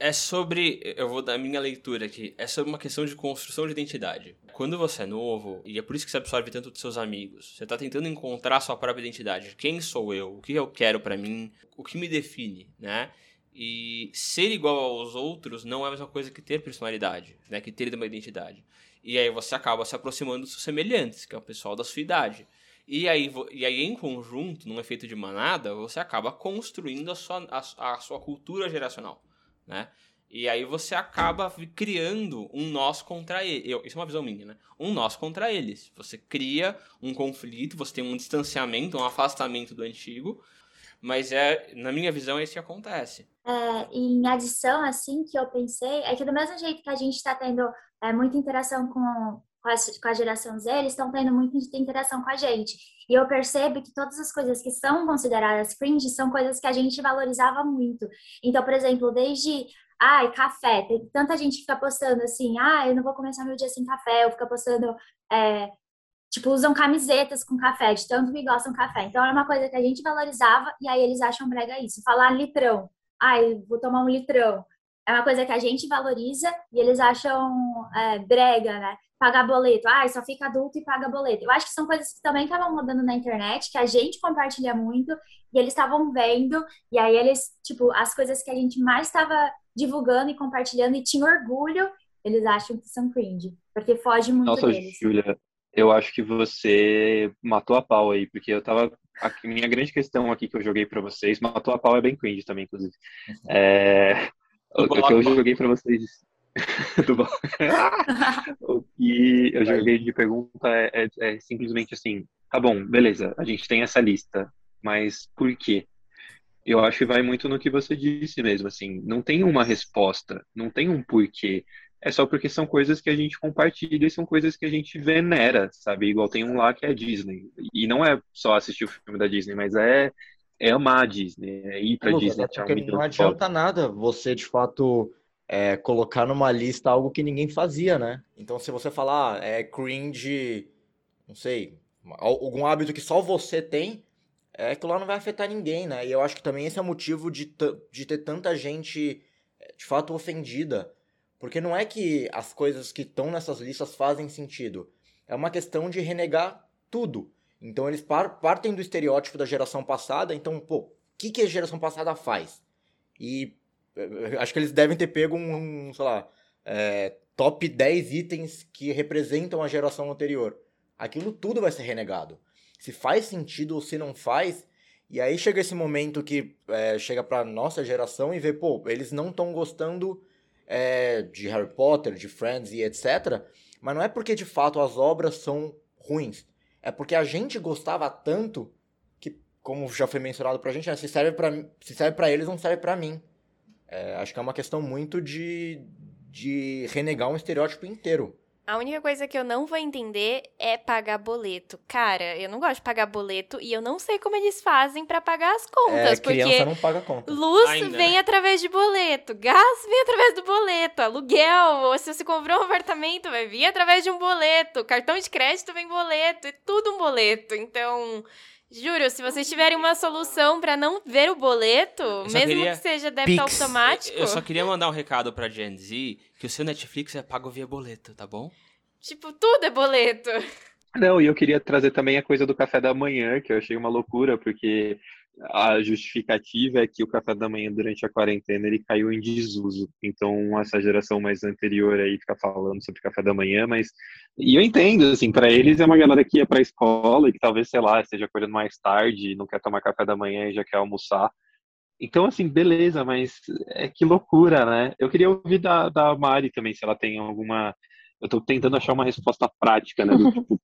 B: é sobre, eu vou dar a minha leitura aqui, é sobre uma questão de construção de identidade. Quando você é novo, e é por isso que você absorve tanto dos seus amigos, você está tentando encontrar sua própria identidade. Quem sou eu? O que eu quero para mim? O que me define, né? E ser igual aos outros não é a mesma coisa que ter personalidade, né? Que ter uma identidade. E aí você acaba se aproximando dos seus semelhantes, que é o pessoal da sua idade. E aí, e aí, em conjunto, num efeito de manada, você acaba construindo a sua, a, a sua cultura geracional né? E aí você acaba criando um nós contra ele. Isso é uma visão minha, né? Um nós contra eles. Você cria um conflito, você tem um distanciamento, um afastamento do antigo. Mas é, na minha visão, é isso que acontece.
D: É, em adição, assim, que eu pensei, é que do mesmo jeito que a gente está tendo é, muita interação com, com a, com a geração Z, eles estão tendo muita interação com a gente. E eu percebo que todas as coisas que são consideradas cringe são coisas que a gente valorizava muito. Então, por exemplo, desde ai, café. Tem tanta gente que fica postando assim, ah, eu não vou começar meu dia sem café, ou fica postando, é, tipo, usam camisetas com café, de tanto que gostam café. Então, é uma coisa que a gente valorizava, e aí eles acham brega isso. Falar litrão, ai, vou tomar um litrão. É uma coisa que a gente valoriza e eles acham é, brega, né? Pagar boleto. Ah, só fica adulto e paga boleto. Eu acho que são coisas que também estavam rodando na internet, que a gente compartilha muito, e eles estavam vendo, e aí eles, tipo, as coisas que a gente mais estava divulgando e compartilhando e tinha orgulho, eles acham que são cringe, porque foge muito
A: Nossa,
D: deles.
A: Julia, eu acho que você matou a pau aí, porque eu tava. A minha grande questão aqui que eu joguei para vocês, matou a pau é bem cringe também, inclusive. Uhum. É, o que eu joguei para vocês (laughs) (laughs) o que eu joguei de pergunta é, é, é, simplesmente assim: tá bom, beleza, a gente tem essa lista, mas por quê? Eu acho que vai muito no que você disse mesmo, assim, não tem uma resposta, não tem um porquê. É só porque são coisas que a gente compartilha e são coisas que a gente venera, sabe? Igual tem um lá que é Disney. E não é só assistir o filme da Disney, mas é, é amar a Disney, é ir pra Disney.
F: É não adianta nada você, de fato, é, colocar numa lista algo que ninguém fazia, né? Então, se você falar, ah, é cringe, não sei, algum hábito que só você tem, é que lá não vai afetar ninguém, né? E eu acho que também esse é o motivo de, de ter tanta gente, é, de fato, ofendida. Porque não é que as coisas que estão nessas listas fazem sentido. É uma questão de renegar tudo. Então eles par partem do estereótipo da geração passada. Então, pô, o que, que a geração passada faz? E acho que eles devem ter pego um, um sei lá, é, top 10 itens que representam a geração anterior. Aquilo tudo vai ser renegado. Se faz sentido ou se não faz, e aí chega esse momento que é, chega pra nossa geração e vê, pô, eles não estão gostando é, de Harry Potter, de Friends e etc. Mas não é porque de fato as obras são ruins. É porque a gente gostava tanto que, como já foi mencionado pra gente, né, se serve pra, se serve pra eles, não serve pra mim. É, acho que é uma questão muito de, de renegar um estereótipo inteiro.
C: A única coisa que eu não vou entender é pagar boleto. Cara, eu não gosto de pagar boleto e eu não sei como eles fazem para pagar as contas.
F: É, criança porque não paga conta.
C: Luz Ainda, vem né? através de boleto, gás vem através do boleto, aluguel, ou se você comprou um apartamento, vai vir através de um boleto, cartão de crédito vem boleto, é tudo um boleto. Então, Juro, se vocês tiverem uma solução para não ver o boleto, mesmo queria... que seja débito Pix. automático.
B: Eu só queria mandar um recado pra Gen Z que o seu Netflix é pago via boleto, tá bom?
C: Tipo, tudo é boleto.
A: Não, e eu queria trazer também a coisa do café da manhã, que eu achei uma loucura, porque a justificativa é que o café da manhã durante a quarentena ele caiu em desuso. Então essa geração mais anterior aí fica falando sobre café da manhã, mas e eu entendo assim, para eles é uma galera que ia para a escola e que talvez sei lá esteja acordando mais tarde, não quer tomar café da manhã e já quer almoçar. Então assim, beleza, mas é que loucura, né? Eu queria ouvir da, da Mari também se ela tem alguma eu estou tentando achar uma resposta prática, né? Do, (laughs) tipo,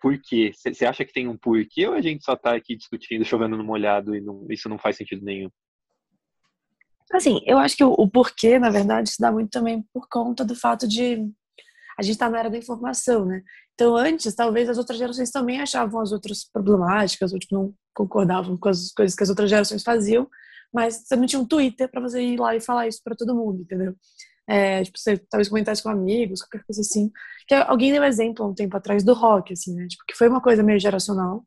A: por quê? Você acha que tem um porquê ou a gente só está aqui discutindo, chovendo no molhado e não, isso não faz sentido nenhum?
E: Assim, eu acho que o, o, porquê, na verdade, se dá muito também por conta do fato de a gente tá na era da informação, né? Então, antes, talvez as outras gerações também achavam as outras problemáticas, ou tipo, não concordavam com as coisas que as outras gerações faziam, mas você não tinha um Twitter para você ir lá e falar isso para todo mundo, entendeu? É, tipo, você talvez comentasse com amigos, qualquer coisa assim. Que alguém deu exemplo um tempo atrás do rock, assim, né? Tipo, que foi uma coisa meio geracional.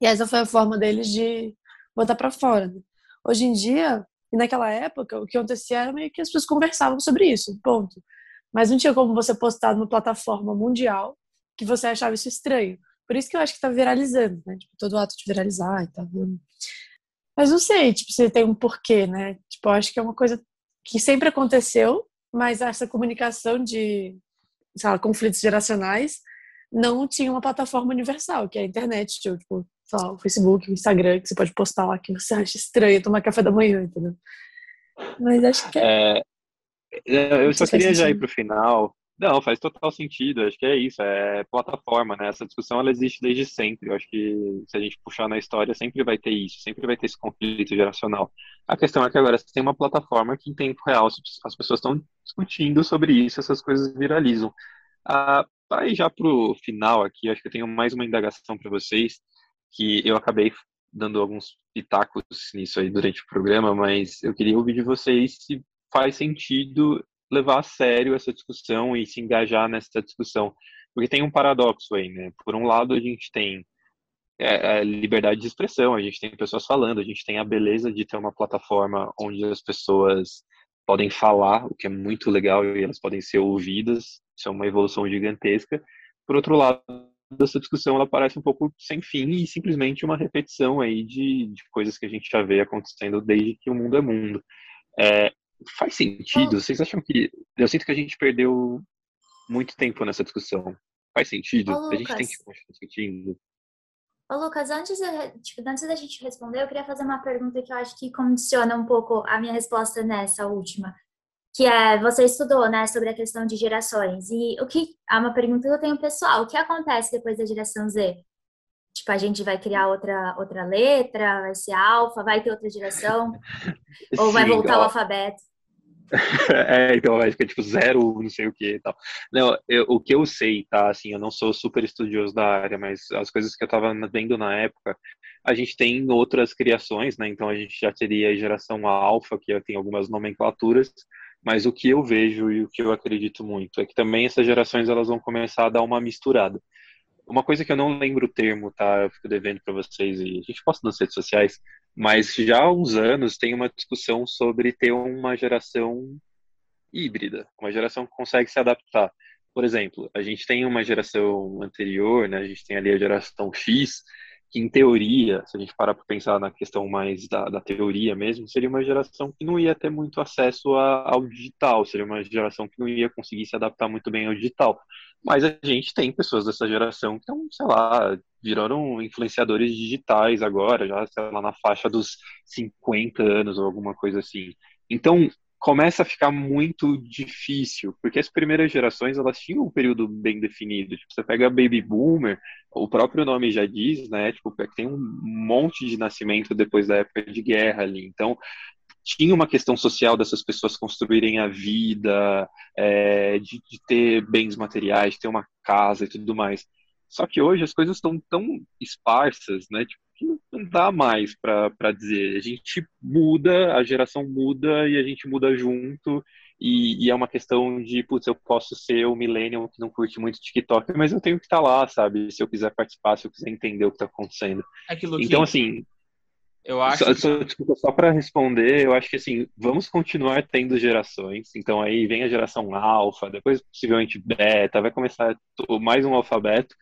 E: E essa foi a forma deles de botar para fora. Né? Hoje em dia, e naquela época, o que acontecia era meio que as pessoas conversavam sobre isso, ponto. Mas não tinha como você postar numa plataforma mundial que você achava isso estranho. Por isso que eu acho que tá viralizando, né? Tipo, todo ato de viralizar e tal. Mas não sei, tipo, se tem um porquê, né? Tipo, eu acho que é uma coisa que sempre aconteceu, mas essa comunicação de lá, conflitos geracionais não tinha uma plataforma universal, que é a internet, tipo, lá, o Facebook, o Instagram, que você pode postar lá que você acha estranho tomar café da manhã, entendeu? Mas acho que é.
A: é eu só queria já ir pro final não, faz total sentido. Acho que é isso, é plataforma, né? Essa discussão ela existe desde sempre. Eu acho que se a gente puxar na história, sempre vai ter isso, sempre vai ter esse conflito geracional. A questão é que agora você tem uma plataforma que em tempo real as pessoas estão discutindo sobre isso, essas coisas viralizam. Ah, para já pro final aqui, acho que eu tenho mais uma indagação para vocês, que eu acabei dando alguns pitacos nisso aí durante o programa, mas eu queria ouvir de vocês se faz sentido levar a sério essa discussão e se engajar nessa discussão. Porque tem um paradoxo aí, né? Por um lado, a gente tem é, a liberdade de expressão, a gente tem pessoas falando, a gente tem a beleza de ter uma plataforma onde as pessoas podem falar, o que é muito legal, e elas podem ser ouvidas, isso é uma evolução gigantesca. Por outro lado, essa discussão ela parece um pouco sem fim e simplesmente uma repetição aí de, de coisas que a gente já vê acontecendo desde que o mundo é mundo. É, faz sentido? Vocês acham que. Eu sinto que a gente perdeu muito tempo nessa discussão. Faz sentido? Ô, a gente tem que continuar discutindo.
D: Ô, Lucas, antes, de, tipo, antes da gente responder, eu queria fazer uma pergunta que eu acho que condiciona um pouco a minha resposta nessa última. Que é, você estudou, né, sobre a questão de gerações. E o que. É uma pergunta que eu tenho pessoal. O que acontece depois da geração Z? Tipo, a gente vai criar outra, outra letra, vai ser alfa, vai ter outra geração? (laughs) ou vai voltar ó. o alfabeto? (laughs)
A: é, então acho que é tipo zero, não sei o que e tal. Não, eu, o que eu sei, tá? Assim, eu não sou super estudioso da área, mas as coisas que eu tava vendo na época, a gente tem outras criações, né? Então a gente já teria a geração alfa, que tem algumas nomenclaturas, mas o que eu vejo e o que eu acredito muito é que também essas gerações elas vão começar a dar uma misturada uma coisa que eu não lembro o termo, tá? Eu fico devendo para vocês e a gente posta nas redes sociais, mas já há uns anos tem uma discussão sobre ter uma geração híbrida, uma geração que consegue se adaptar. Por exemplo, a gente tem uma geração anterior, né? A gente tem ali a geração X, que em teoria, se a gente parar para pensar na questão mais da, da, teoria mesmo, seria uma geração que não ia ter muito acesso a, ao digital, seria uma geração que não ia conseguir se adaptar muito bem ao digital. Mas a gente tem pessoas dessa geração que estão, sei lá, viraram influenciadores digitais agora, já, sei lá, na faixa dos 50 anos ou alguma coisa assim. Então, começa a ficar muito difícil, porque as primeiras gerações elas tinham um período bem definido. Tipo, você pega Baby Boomer, o próprio nome já diz, né? Tipo, tem um monte de nascimento depois da época de guerra ali. Então, tinha uma questão social dessas pessoas construírem a vida, é, de, de ter bens materiais, de ter uma casa e tudo mais. Só que hoje as coisas estão tão esparsas, né? Tipo, que não dá mais para dizer. A gente muda, a geração muda e a gente muda junto. E, e, é uma questão de, putz, eu posso ser o millennial que não curte muito TikTok, mas eu tenho que estar tá lá, sabe? Se eu quiser participar, se eu quiser entender o que está acontecendo.
B: Aquilo
A: então, que... assim,
B: eu acho.
A: Só, só, só para responder, eu acho que assim, vamos continuar tendo gerações. Então aí vem a geração alfa, depois possivelmente beta, vai começar mais um alfabeto.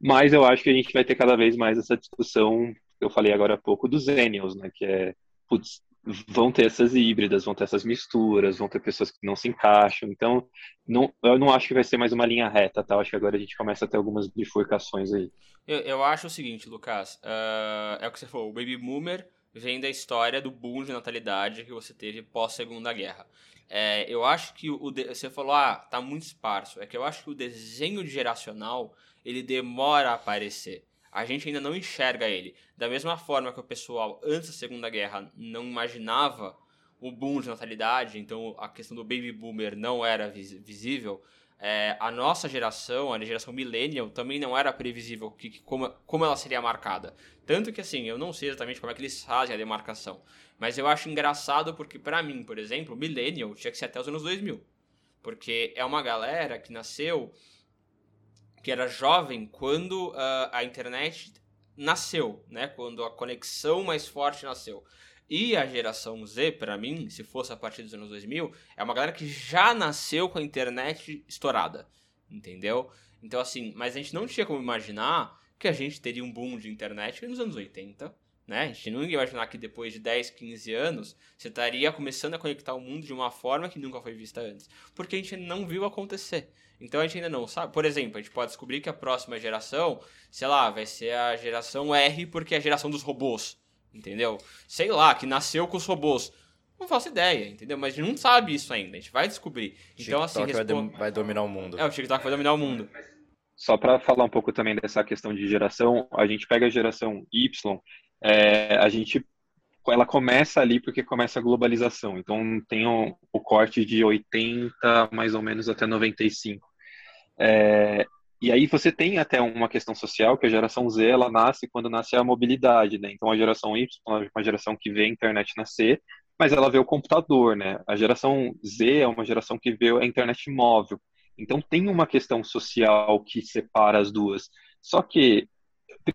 A: Mas eu acho que a gente vai ter cada vez mais essa discussão que eu falei agora há pouco dos Zenials, né? Que é, putz, vão ter essas híbridas, vão ter essas misturas, vão ter pessoas que não se encaixam. Então, não, eu não acho que vai ser mais uma linha reta, tá? Eu acho que agora a gente começa a ter algumas bifurcações aí.
B: Eu, eu acho o seguinte, Lucas, uh, é o que você falou, o Baby Boomer vem da história do boom de natalidade que você teve pós Segunda Guerra. É, eu acho que o você falou, ah, tá muito esparso. É que eu acho que o desenho geracional ele demora a aparecer. A gente ainda não enxerga ele. Da mesma forma que o pessoal antes da Segunda Guerra não imaginava o boom de natalidade, então a questão do baby boomer não era visível. É, a nossa geração, a geração millennial, também não era previsível que, que, como, como ela seria marcada. Tanto que, assim, eu não sei exatamente como é que eles fazem a demarcação. Mas eu acho engraçado porque, para mim, por exemplo, millennial tinha que ser até os anos 2000. Porque é uma galera que nasceu que era jovem quando uh, a internet nasceu, né? Quando a conexão mais forte nasceu. E a geração Z, para mim, se fosse a partir dos anos 2000, é uma galera que já nasceu com a internet estourada, entendeu? Então, assim, mas a gente não tinha como imaginar que a gente teria um boom de internet nos anos 80, né? A gente não ia imaginar que depois de 10, 15 anos, você estaria começando a conectar o mundo de uma forma que nunca foi vista antes. Porque a gente não viu acontecer. Então a gente ainda não sabe. Por exemplo, a gente pode descobrir que a próxima geração, sei lá, vai ser a geração R porque é a geração dos robôs. Entendeu? Sei lá, que nasceu com os robôs. Não faço ideia, entendeu? Mas a gente não sabe isso ainda. A gente vai descobrir. Então, assim.
F: Vai, vai dominar o mundo.
B: É, o TikTok vai dominar o mundo.
A: Só para falar um pouco também dessa questão de geração, a gente pega a geração Y, é, a gente ela começa ali porque começa a globalização. Então tem o, o, corte de 80 mais ou menos até 95. É, e aí você tem até uma questão social, que a geração Z, ela nasce quando nasce a mobilidade, né? Então a geração Y é uma geração que vê a internet nascer, mas ela vê o computador, né? A geração Z é uma geração que vê a internet móvel. Então tem uma questão social que separa as duas. Só que,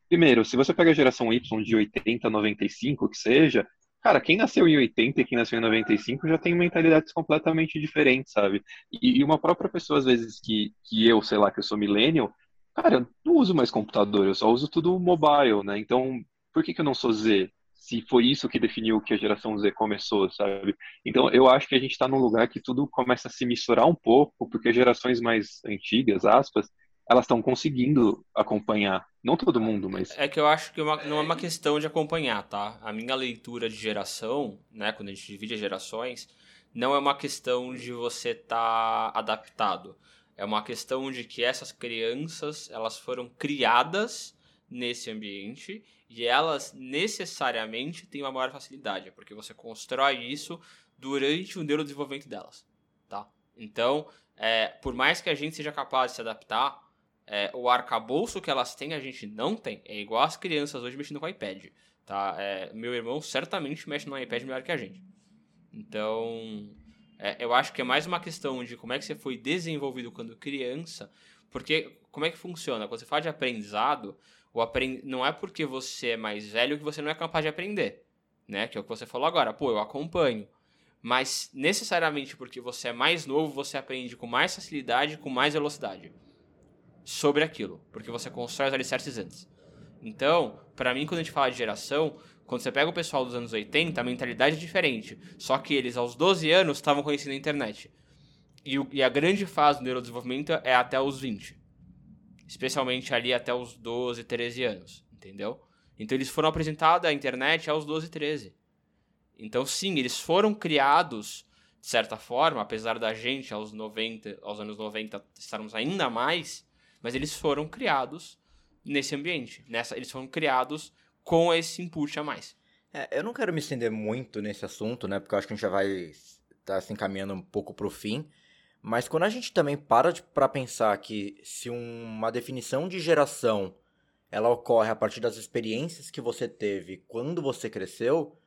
A: primeiro, se você pega a geração Y de 80, 95, que seja, Cara, quem nasceu em 80 e quem nasceu em 95 já tem mentalidades completamente diferentes, sabe? E, e uma própria pessoa, às vezes, que, que eu, sei lá, que eu sou millennial, cara, eu não uso mais computador, eu só uso tudo mobile, né? Então, por que, que eu não sou Z? Se foi isso que definiu que a geração Z começou, sabe? Então, eu acho que a gente está num lugar que tudo começa a se misturar um pouco, porque gerações mais antigas, aspas, elas estão conseguindo acompanhar. Não todo mundo, mas.
B: É que eu acho que uma, não é uma questão de acompanhar, tá? A minha leitura de geração, né, quando a gente divide as gerações, não é uma questão de você estar tá adaptado. É uma questão de que essas crianças, elas foram criadas nesse ambiente e elas necessariamente têm uma maior facilidade, porque você constrói isso durante o neurodesenvolvimento delas, tá? Então, é, por mais que a gente seja capaz de se adaptar, é, o arcabouço que elas têm a gente não tem. É igual as crianças hoje mexendo com iPad. Tá? É, meu irmão certamente mexe no iPad melhor que a gente. Então, é, eu acho que é mais uma questão de como é que você foi desenvolvido quando criança, Porque como é que funciona? Quando você fala de aprendizado, o aprend... não é porque você é mais velho que você não é capaz de aprender, né? Que é o que você falou agora. Pô, eu acompanho. Mas necessariamente porque você é mais novo, você aprende com mais facilidade, com mais velocidade sobre aquilo, porque você constrói os alicerces antes. Então, para mim, quando a gente fala de geração, quando você pega o pessoal dos anos 80, a mentalidade é diferente. Só que eles, aos 12 anos, estavam conhecendo a internet. E, o, e a grande fase do neurodesenvolvimento é até os 20. Especialmente ali até os 12, 13 anos. Entendeu? Então eles foram apresentados à internet aos 12, 13. Então, sim, eles foram criados, de certa forma, apesar da gente aos 90, aos anos 90 estarmos ainda mais, mas eles foram criados nesse ambiente. Nessa, eles foram criados com esse input a mais.
F: É, eu não quero me estender muito nesse assunto, né? Porque eu acho que a gente já vai estar tá se encaminhando um pouco para o fim. Mas quando a gente também para para pensar que se um, uma definição de geração ela ocorre a partir das experiências que você teve quando você cresceu,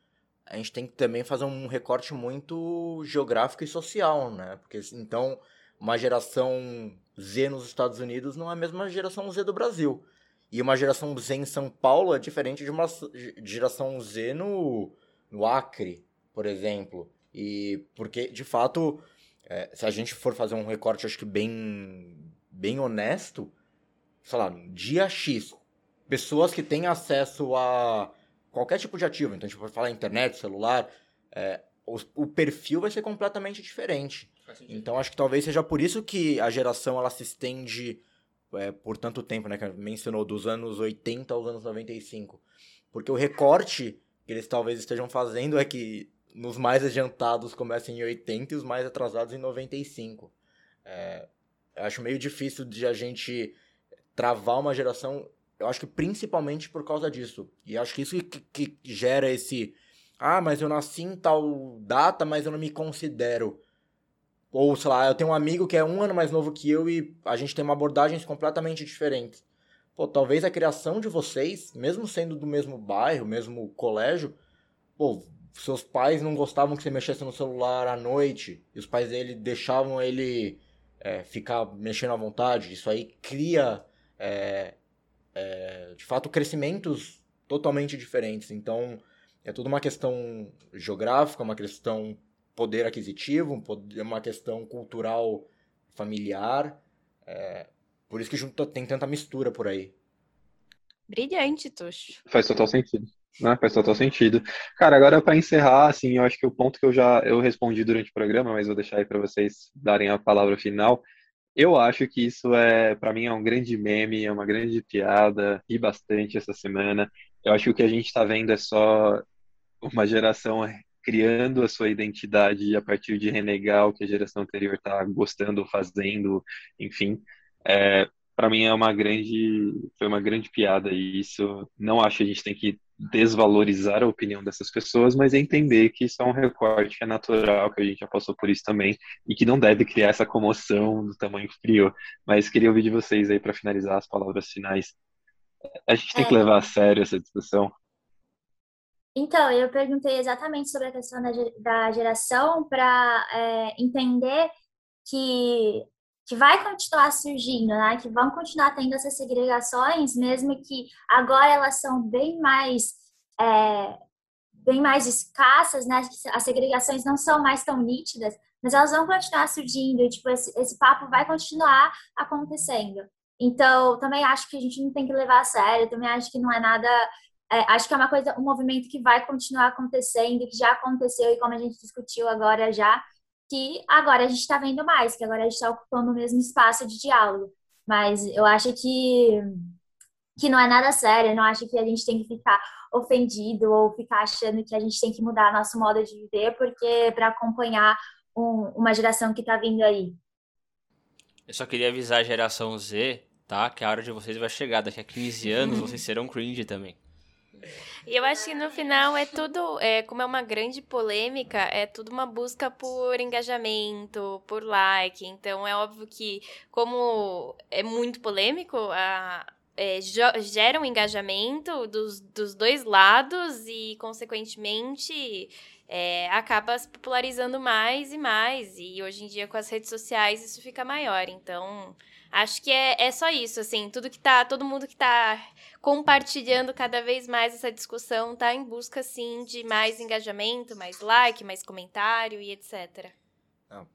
F: a gente tem que também fazer um recorte muito geográfico e social, né? Porque então uma geração Z nos Estados Unidos não é a mesma geração Z do Brasil. E uma geração Z em São Paulo é diferente de uma geração Z no, no Acre, por exemplo. E porque, de fato, é, se a gente for fazer um recorte, acho que bem, bem honesto, sei lá, dia X, pessoas que têm acesso a qualquer tipo de ativo, então a gente pode falar internet, celular, é, o, o, perfil vai ser completamente diferente. Então acho que talvez seja por isso que a geração ela se estende é, por tanto tempo, né? Que mencionou dos anos 80 aos anos 95. Porque o recorte que eles talvez estejam fazendo é que nos mais adiantados começam em 80 e os mais atrasados em 95. É, acho meio difícil de a gente travar uma geração, eu acho que principalmente por causa disso. E acho que isso que, que gera esse. Ah, mas eu nasci em tal data, mas eu não me considero. Ou, sei lá, eu tenho um amigo que é um ano mais novo que eu e a gente tem uma abordagens completamente diferentes. Pô, talvez a criação de vocês, mesmo sendo do mesmo bairro, mesmo colégio, pô, seus pais não gostavam que você mexesse no celular à noite, e os pais dele deixavam ele é, ficar mexendo à vontade. Isso aí cria, é, é, de fato, crescimentos totalmente diferentes. Então, é tudo uma questão geográfica, uma questão poder aquisitivo, uma questão cultural familiar. É, por isso que junto, tem tanta mistura por aí.
C: Brilhante, Tuxo.
A: Faz total sentido. Né? Faz total sentido. Cara, agora para encerrar, assim, eu acho que o ponto que eu já eu respondi durante o programa, mas vou deixar aí para vocês darem a palavra final. Eu acho que isso é, para mim, é um grande meme, é uma grande piada, ri bastante essa semana. Eu acho que o que a gente está vendo é só uma geração criando a sua identidade a partir de renegar o que a geração anterior está gostando, fazendo, enfim. É, para mim é uma grande, foi uma grande piada e isso não acho que a gente tem que desvalorizar a opinião dessas pessoas, mas entender que isso é um recorte que é natural, que a gente já passou por isso também e que não deve criar essa comoção do tamanho que criou. Mas queria ouvir de vocês aí para finalizar as palavras finais. A gente tem que é. levar a sério essa discussão.
D: Então, eu perguntei exatamente sobre a questão da, geração para é, entender que, que vai continuar surgindo, né? que vão continuar tendo essas segregações, mesmo que agora elas são bem mais, é, bem mais escassas, né? as segregações não são mais tão nítidas, mas elas vão continuar surgindo, e tipo, esse, esse papo vai continuar acontecendo. Então, também acho que a gente não tem que levar a sério, também acho que não é nada é, acho que é uma coisa, um movimento que vai continuar acontecendo, que já aconteceu e como a gente discutiu agora já, que agora a gente está vendo mais, que agora a gente está ocupando o mesmo espaço de diálogo. Mas eu acho que que não é nada sério, eu não acho que a gente tem que ficar ofendido ou ficar achando que a gente tem que mudar nosso modo de viver porque para acompanhar um, uma geração que está vindo aí.
B: Eu só queria avisar a geração Z, tá? Que a hora de vocês vai chegar. Daqui a 15 anos vocês serão cringe também.
C: E eu acho que no final é tudo, é, como é uma grande polêmica, é tudo uma busca por engajamento, por like. Então é óbvio que, como é muito polêmico, a, é, gera um engajamento dos, dos dois lados e, consequentemente, é, acaba se popularizando mais e mais. E hoje em dia, com as redes sociais, isso fica maior. Então, Acho que é, é só isso, assim, tudo que tá, todo mundo que tá compartilhando cada vez mais essa discussão tá em busca, sim, de mais engajamento, mais like, mais comentário e etc.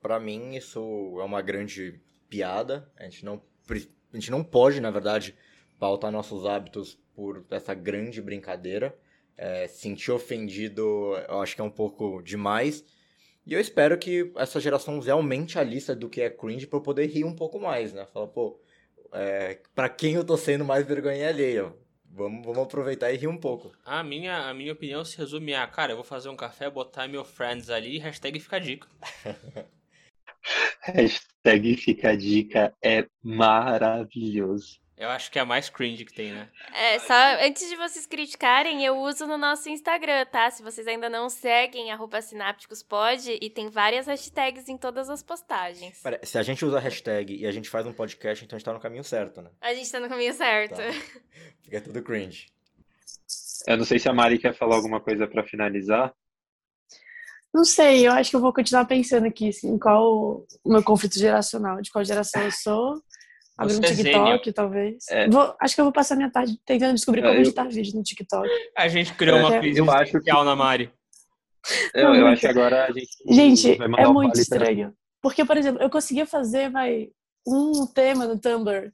F: Para mim, isso é uma grande piada. A gente não, a gente não pode, na verdade, pautar nossos hábitos por essa grande brincadeira. É, sentir ofendido, eu acho que é um pouco demais. E eu espero que essa geração Z aumente a lista do que é cringe pra eu poder rir um pouco mais, né? Falar, pô, é, pra quem eu tô sendo mais vergonha alheia? Vamos, vamos aproveitar e rir um pouco.
B: A minha, a minha opinião se resume a, cara, eu vou fazer um café, botar meu friends ali, hashtag fica dica. (laughs)
A: hashtag fica dica é maravilhoso.
B: Eu acho que é a mais cringe que tem, né?
C: É, só antes de vocês criticarem, eu uso no nosso Instagram, tá? Se vocês ainda não seguem, arroba sinápticospod, e tem várias hashtags em todas as postagens.
F: Pera, se a gente usa hashtag e a gente faz um podcast, então a gente tá no caminho certo, né?
C: A gente tá no caminho certo. Tá.
F: Fica tudo cringe.
A: Eu não sei se a Mari quer falar alguma coisa para finalizar.
E: Não sei, eu acho que eu vou continuar pensando aqui, assim, em qual o meu conflito geracional, de qual geração eu sou. Abrir um TikTok, talvez. É. Vou, acho que eu vou passar minha tarde tentando descobrir como eu... editar vídeo no TikTok.
B: A gente criou uma quiz eu acho que... na Mari.
A: Eu, eu acho que agora a gente.
E: Gente, é muito estranho. Porque, por exemplo, eu conseguia fazer vai, um tema no Tumblr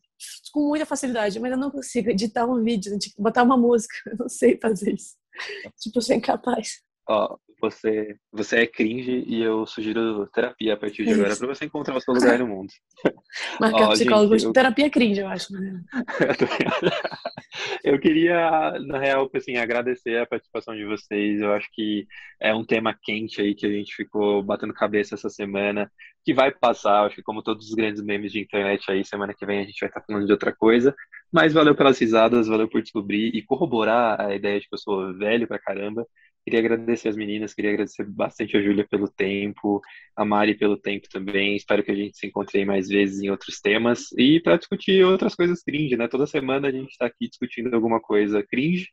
E: com muita facilidade, mas eu não consigo editar um vídeo, tipo, botar uma música. (laughs) Eu não sei fazer isso. Tipo, eu sou incapaz.
A: Ó, você, você é cringe e eu sugiro terapia a partir de agora para você encontrar o seu lugar no mundo. (laughs)
E: Marcar psicólogo gente, eu... terapia cringe, eu acho. Né? (laughs)
A: eu queria, na real, assim, agradecer a participação de vocês. Eu acho que é um tema quente aí que a gente ficou batendo cabeça essa semana, que vai passar, acho que como todos os grandes memes de internet aí, semana que vem a gente vai estar falando de outra coisa. Mas valeu pelas risadas, valeu por descobrir e corroborar a ideia de que eu sou velho pra caramba. Queria agradecer as meninas, queria agradecer bastante a Júlia pelo tempo, a Mari pelo tempo também. Espero que a gente se encontre mais vezes em outros temas e para discutir outras coisas cringe, né? Toda semana a gente está aqui discutindo alguma coisa cringe.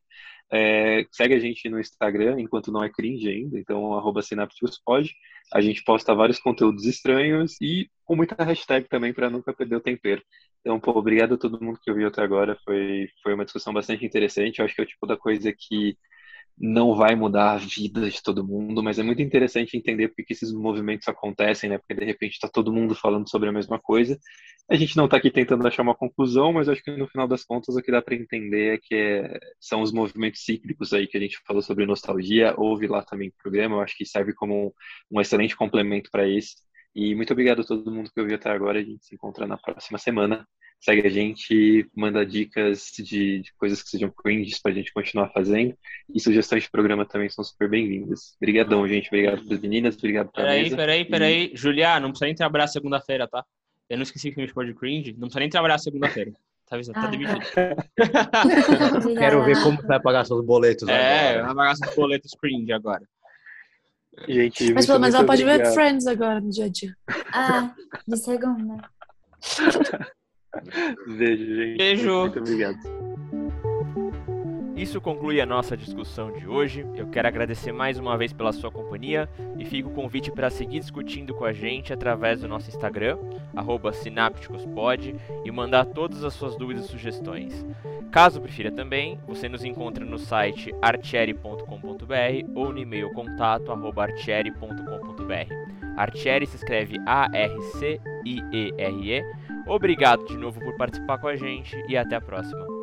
A: É, segue a gente no Instagram, enquanto não é cringe ainda, então arroba Sinapticuspod. A gente posta vários conteúdos estranhos e com muita hashtag também para nunca perder o tempero. Então, pô, obrigado a todo mundo que ouviu até agora. Foi, foi uma discussão bastante interessante. Eu acho que é o tipo da coisa que não vai mudar a vida de todo mundo, mas é muito interessante entender por que esses movimentos acontecem, né? Porque de repente está todo mundo falando sobre a mesma coisa. A gente não está aqui tentando achar uma conclusão, mas acho que no final das contas o que dá para entender é que é, são os movimentos cíclicos aí que a gente falou sobre nostalgia, houve lá também o programa, eu acho que serve como um, um excelente complemento para esse. E muito obrigado a todo mundo que ouviu até agora. A gente se encontra na próxima semana segue a gente, manda dicas de, de coisas que sejam cringes pra gente continuar fazendo. E sugestões de programa também são super bem-vindas. Obrigadão, gente. Obrigado pras meninas, obrigado pra
B: peraí,
A: mesa.
B: Peraí, peraí, e... Julia, não precisa nem trabalhar segunda-feira, tá? Eu não esqueci que me chamou de cringe. Não precisa nem trabalhar segunda-feira. Tá, tá ah, demitido. (laughs)
F: Quero ver como vai pagar seus boletos
B: É, agora. vai pagar seus boletos cringe agora.
A: Gente,
E: mas pelo menos ela pode ver Friends agora no dia a dia.
D: Ah, de segunda.
A: Beijo, gente.
B: Beijo.
A: Muito obrigado.
B: Isso conclui a nossa discussão de hoje. Eu quero agradecer mais uma vez pela sua companhia e fico o convite para seguir discutindo com a gente através do nosso Instagram, @sinapticospod, e mandar todas as suas dúvidas e sugestões. Caso prefira também, você nos encontra no site artieri.com.br ou no e-mail contato artieri.com.br. Artieri se escreve A-R-C-I-E-R-E. Obrigado de novo por participar com a gente e até a próxima.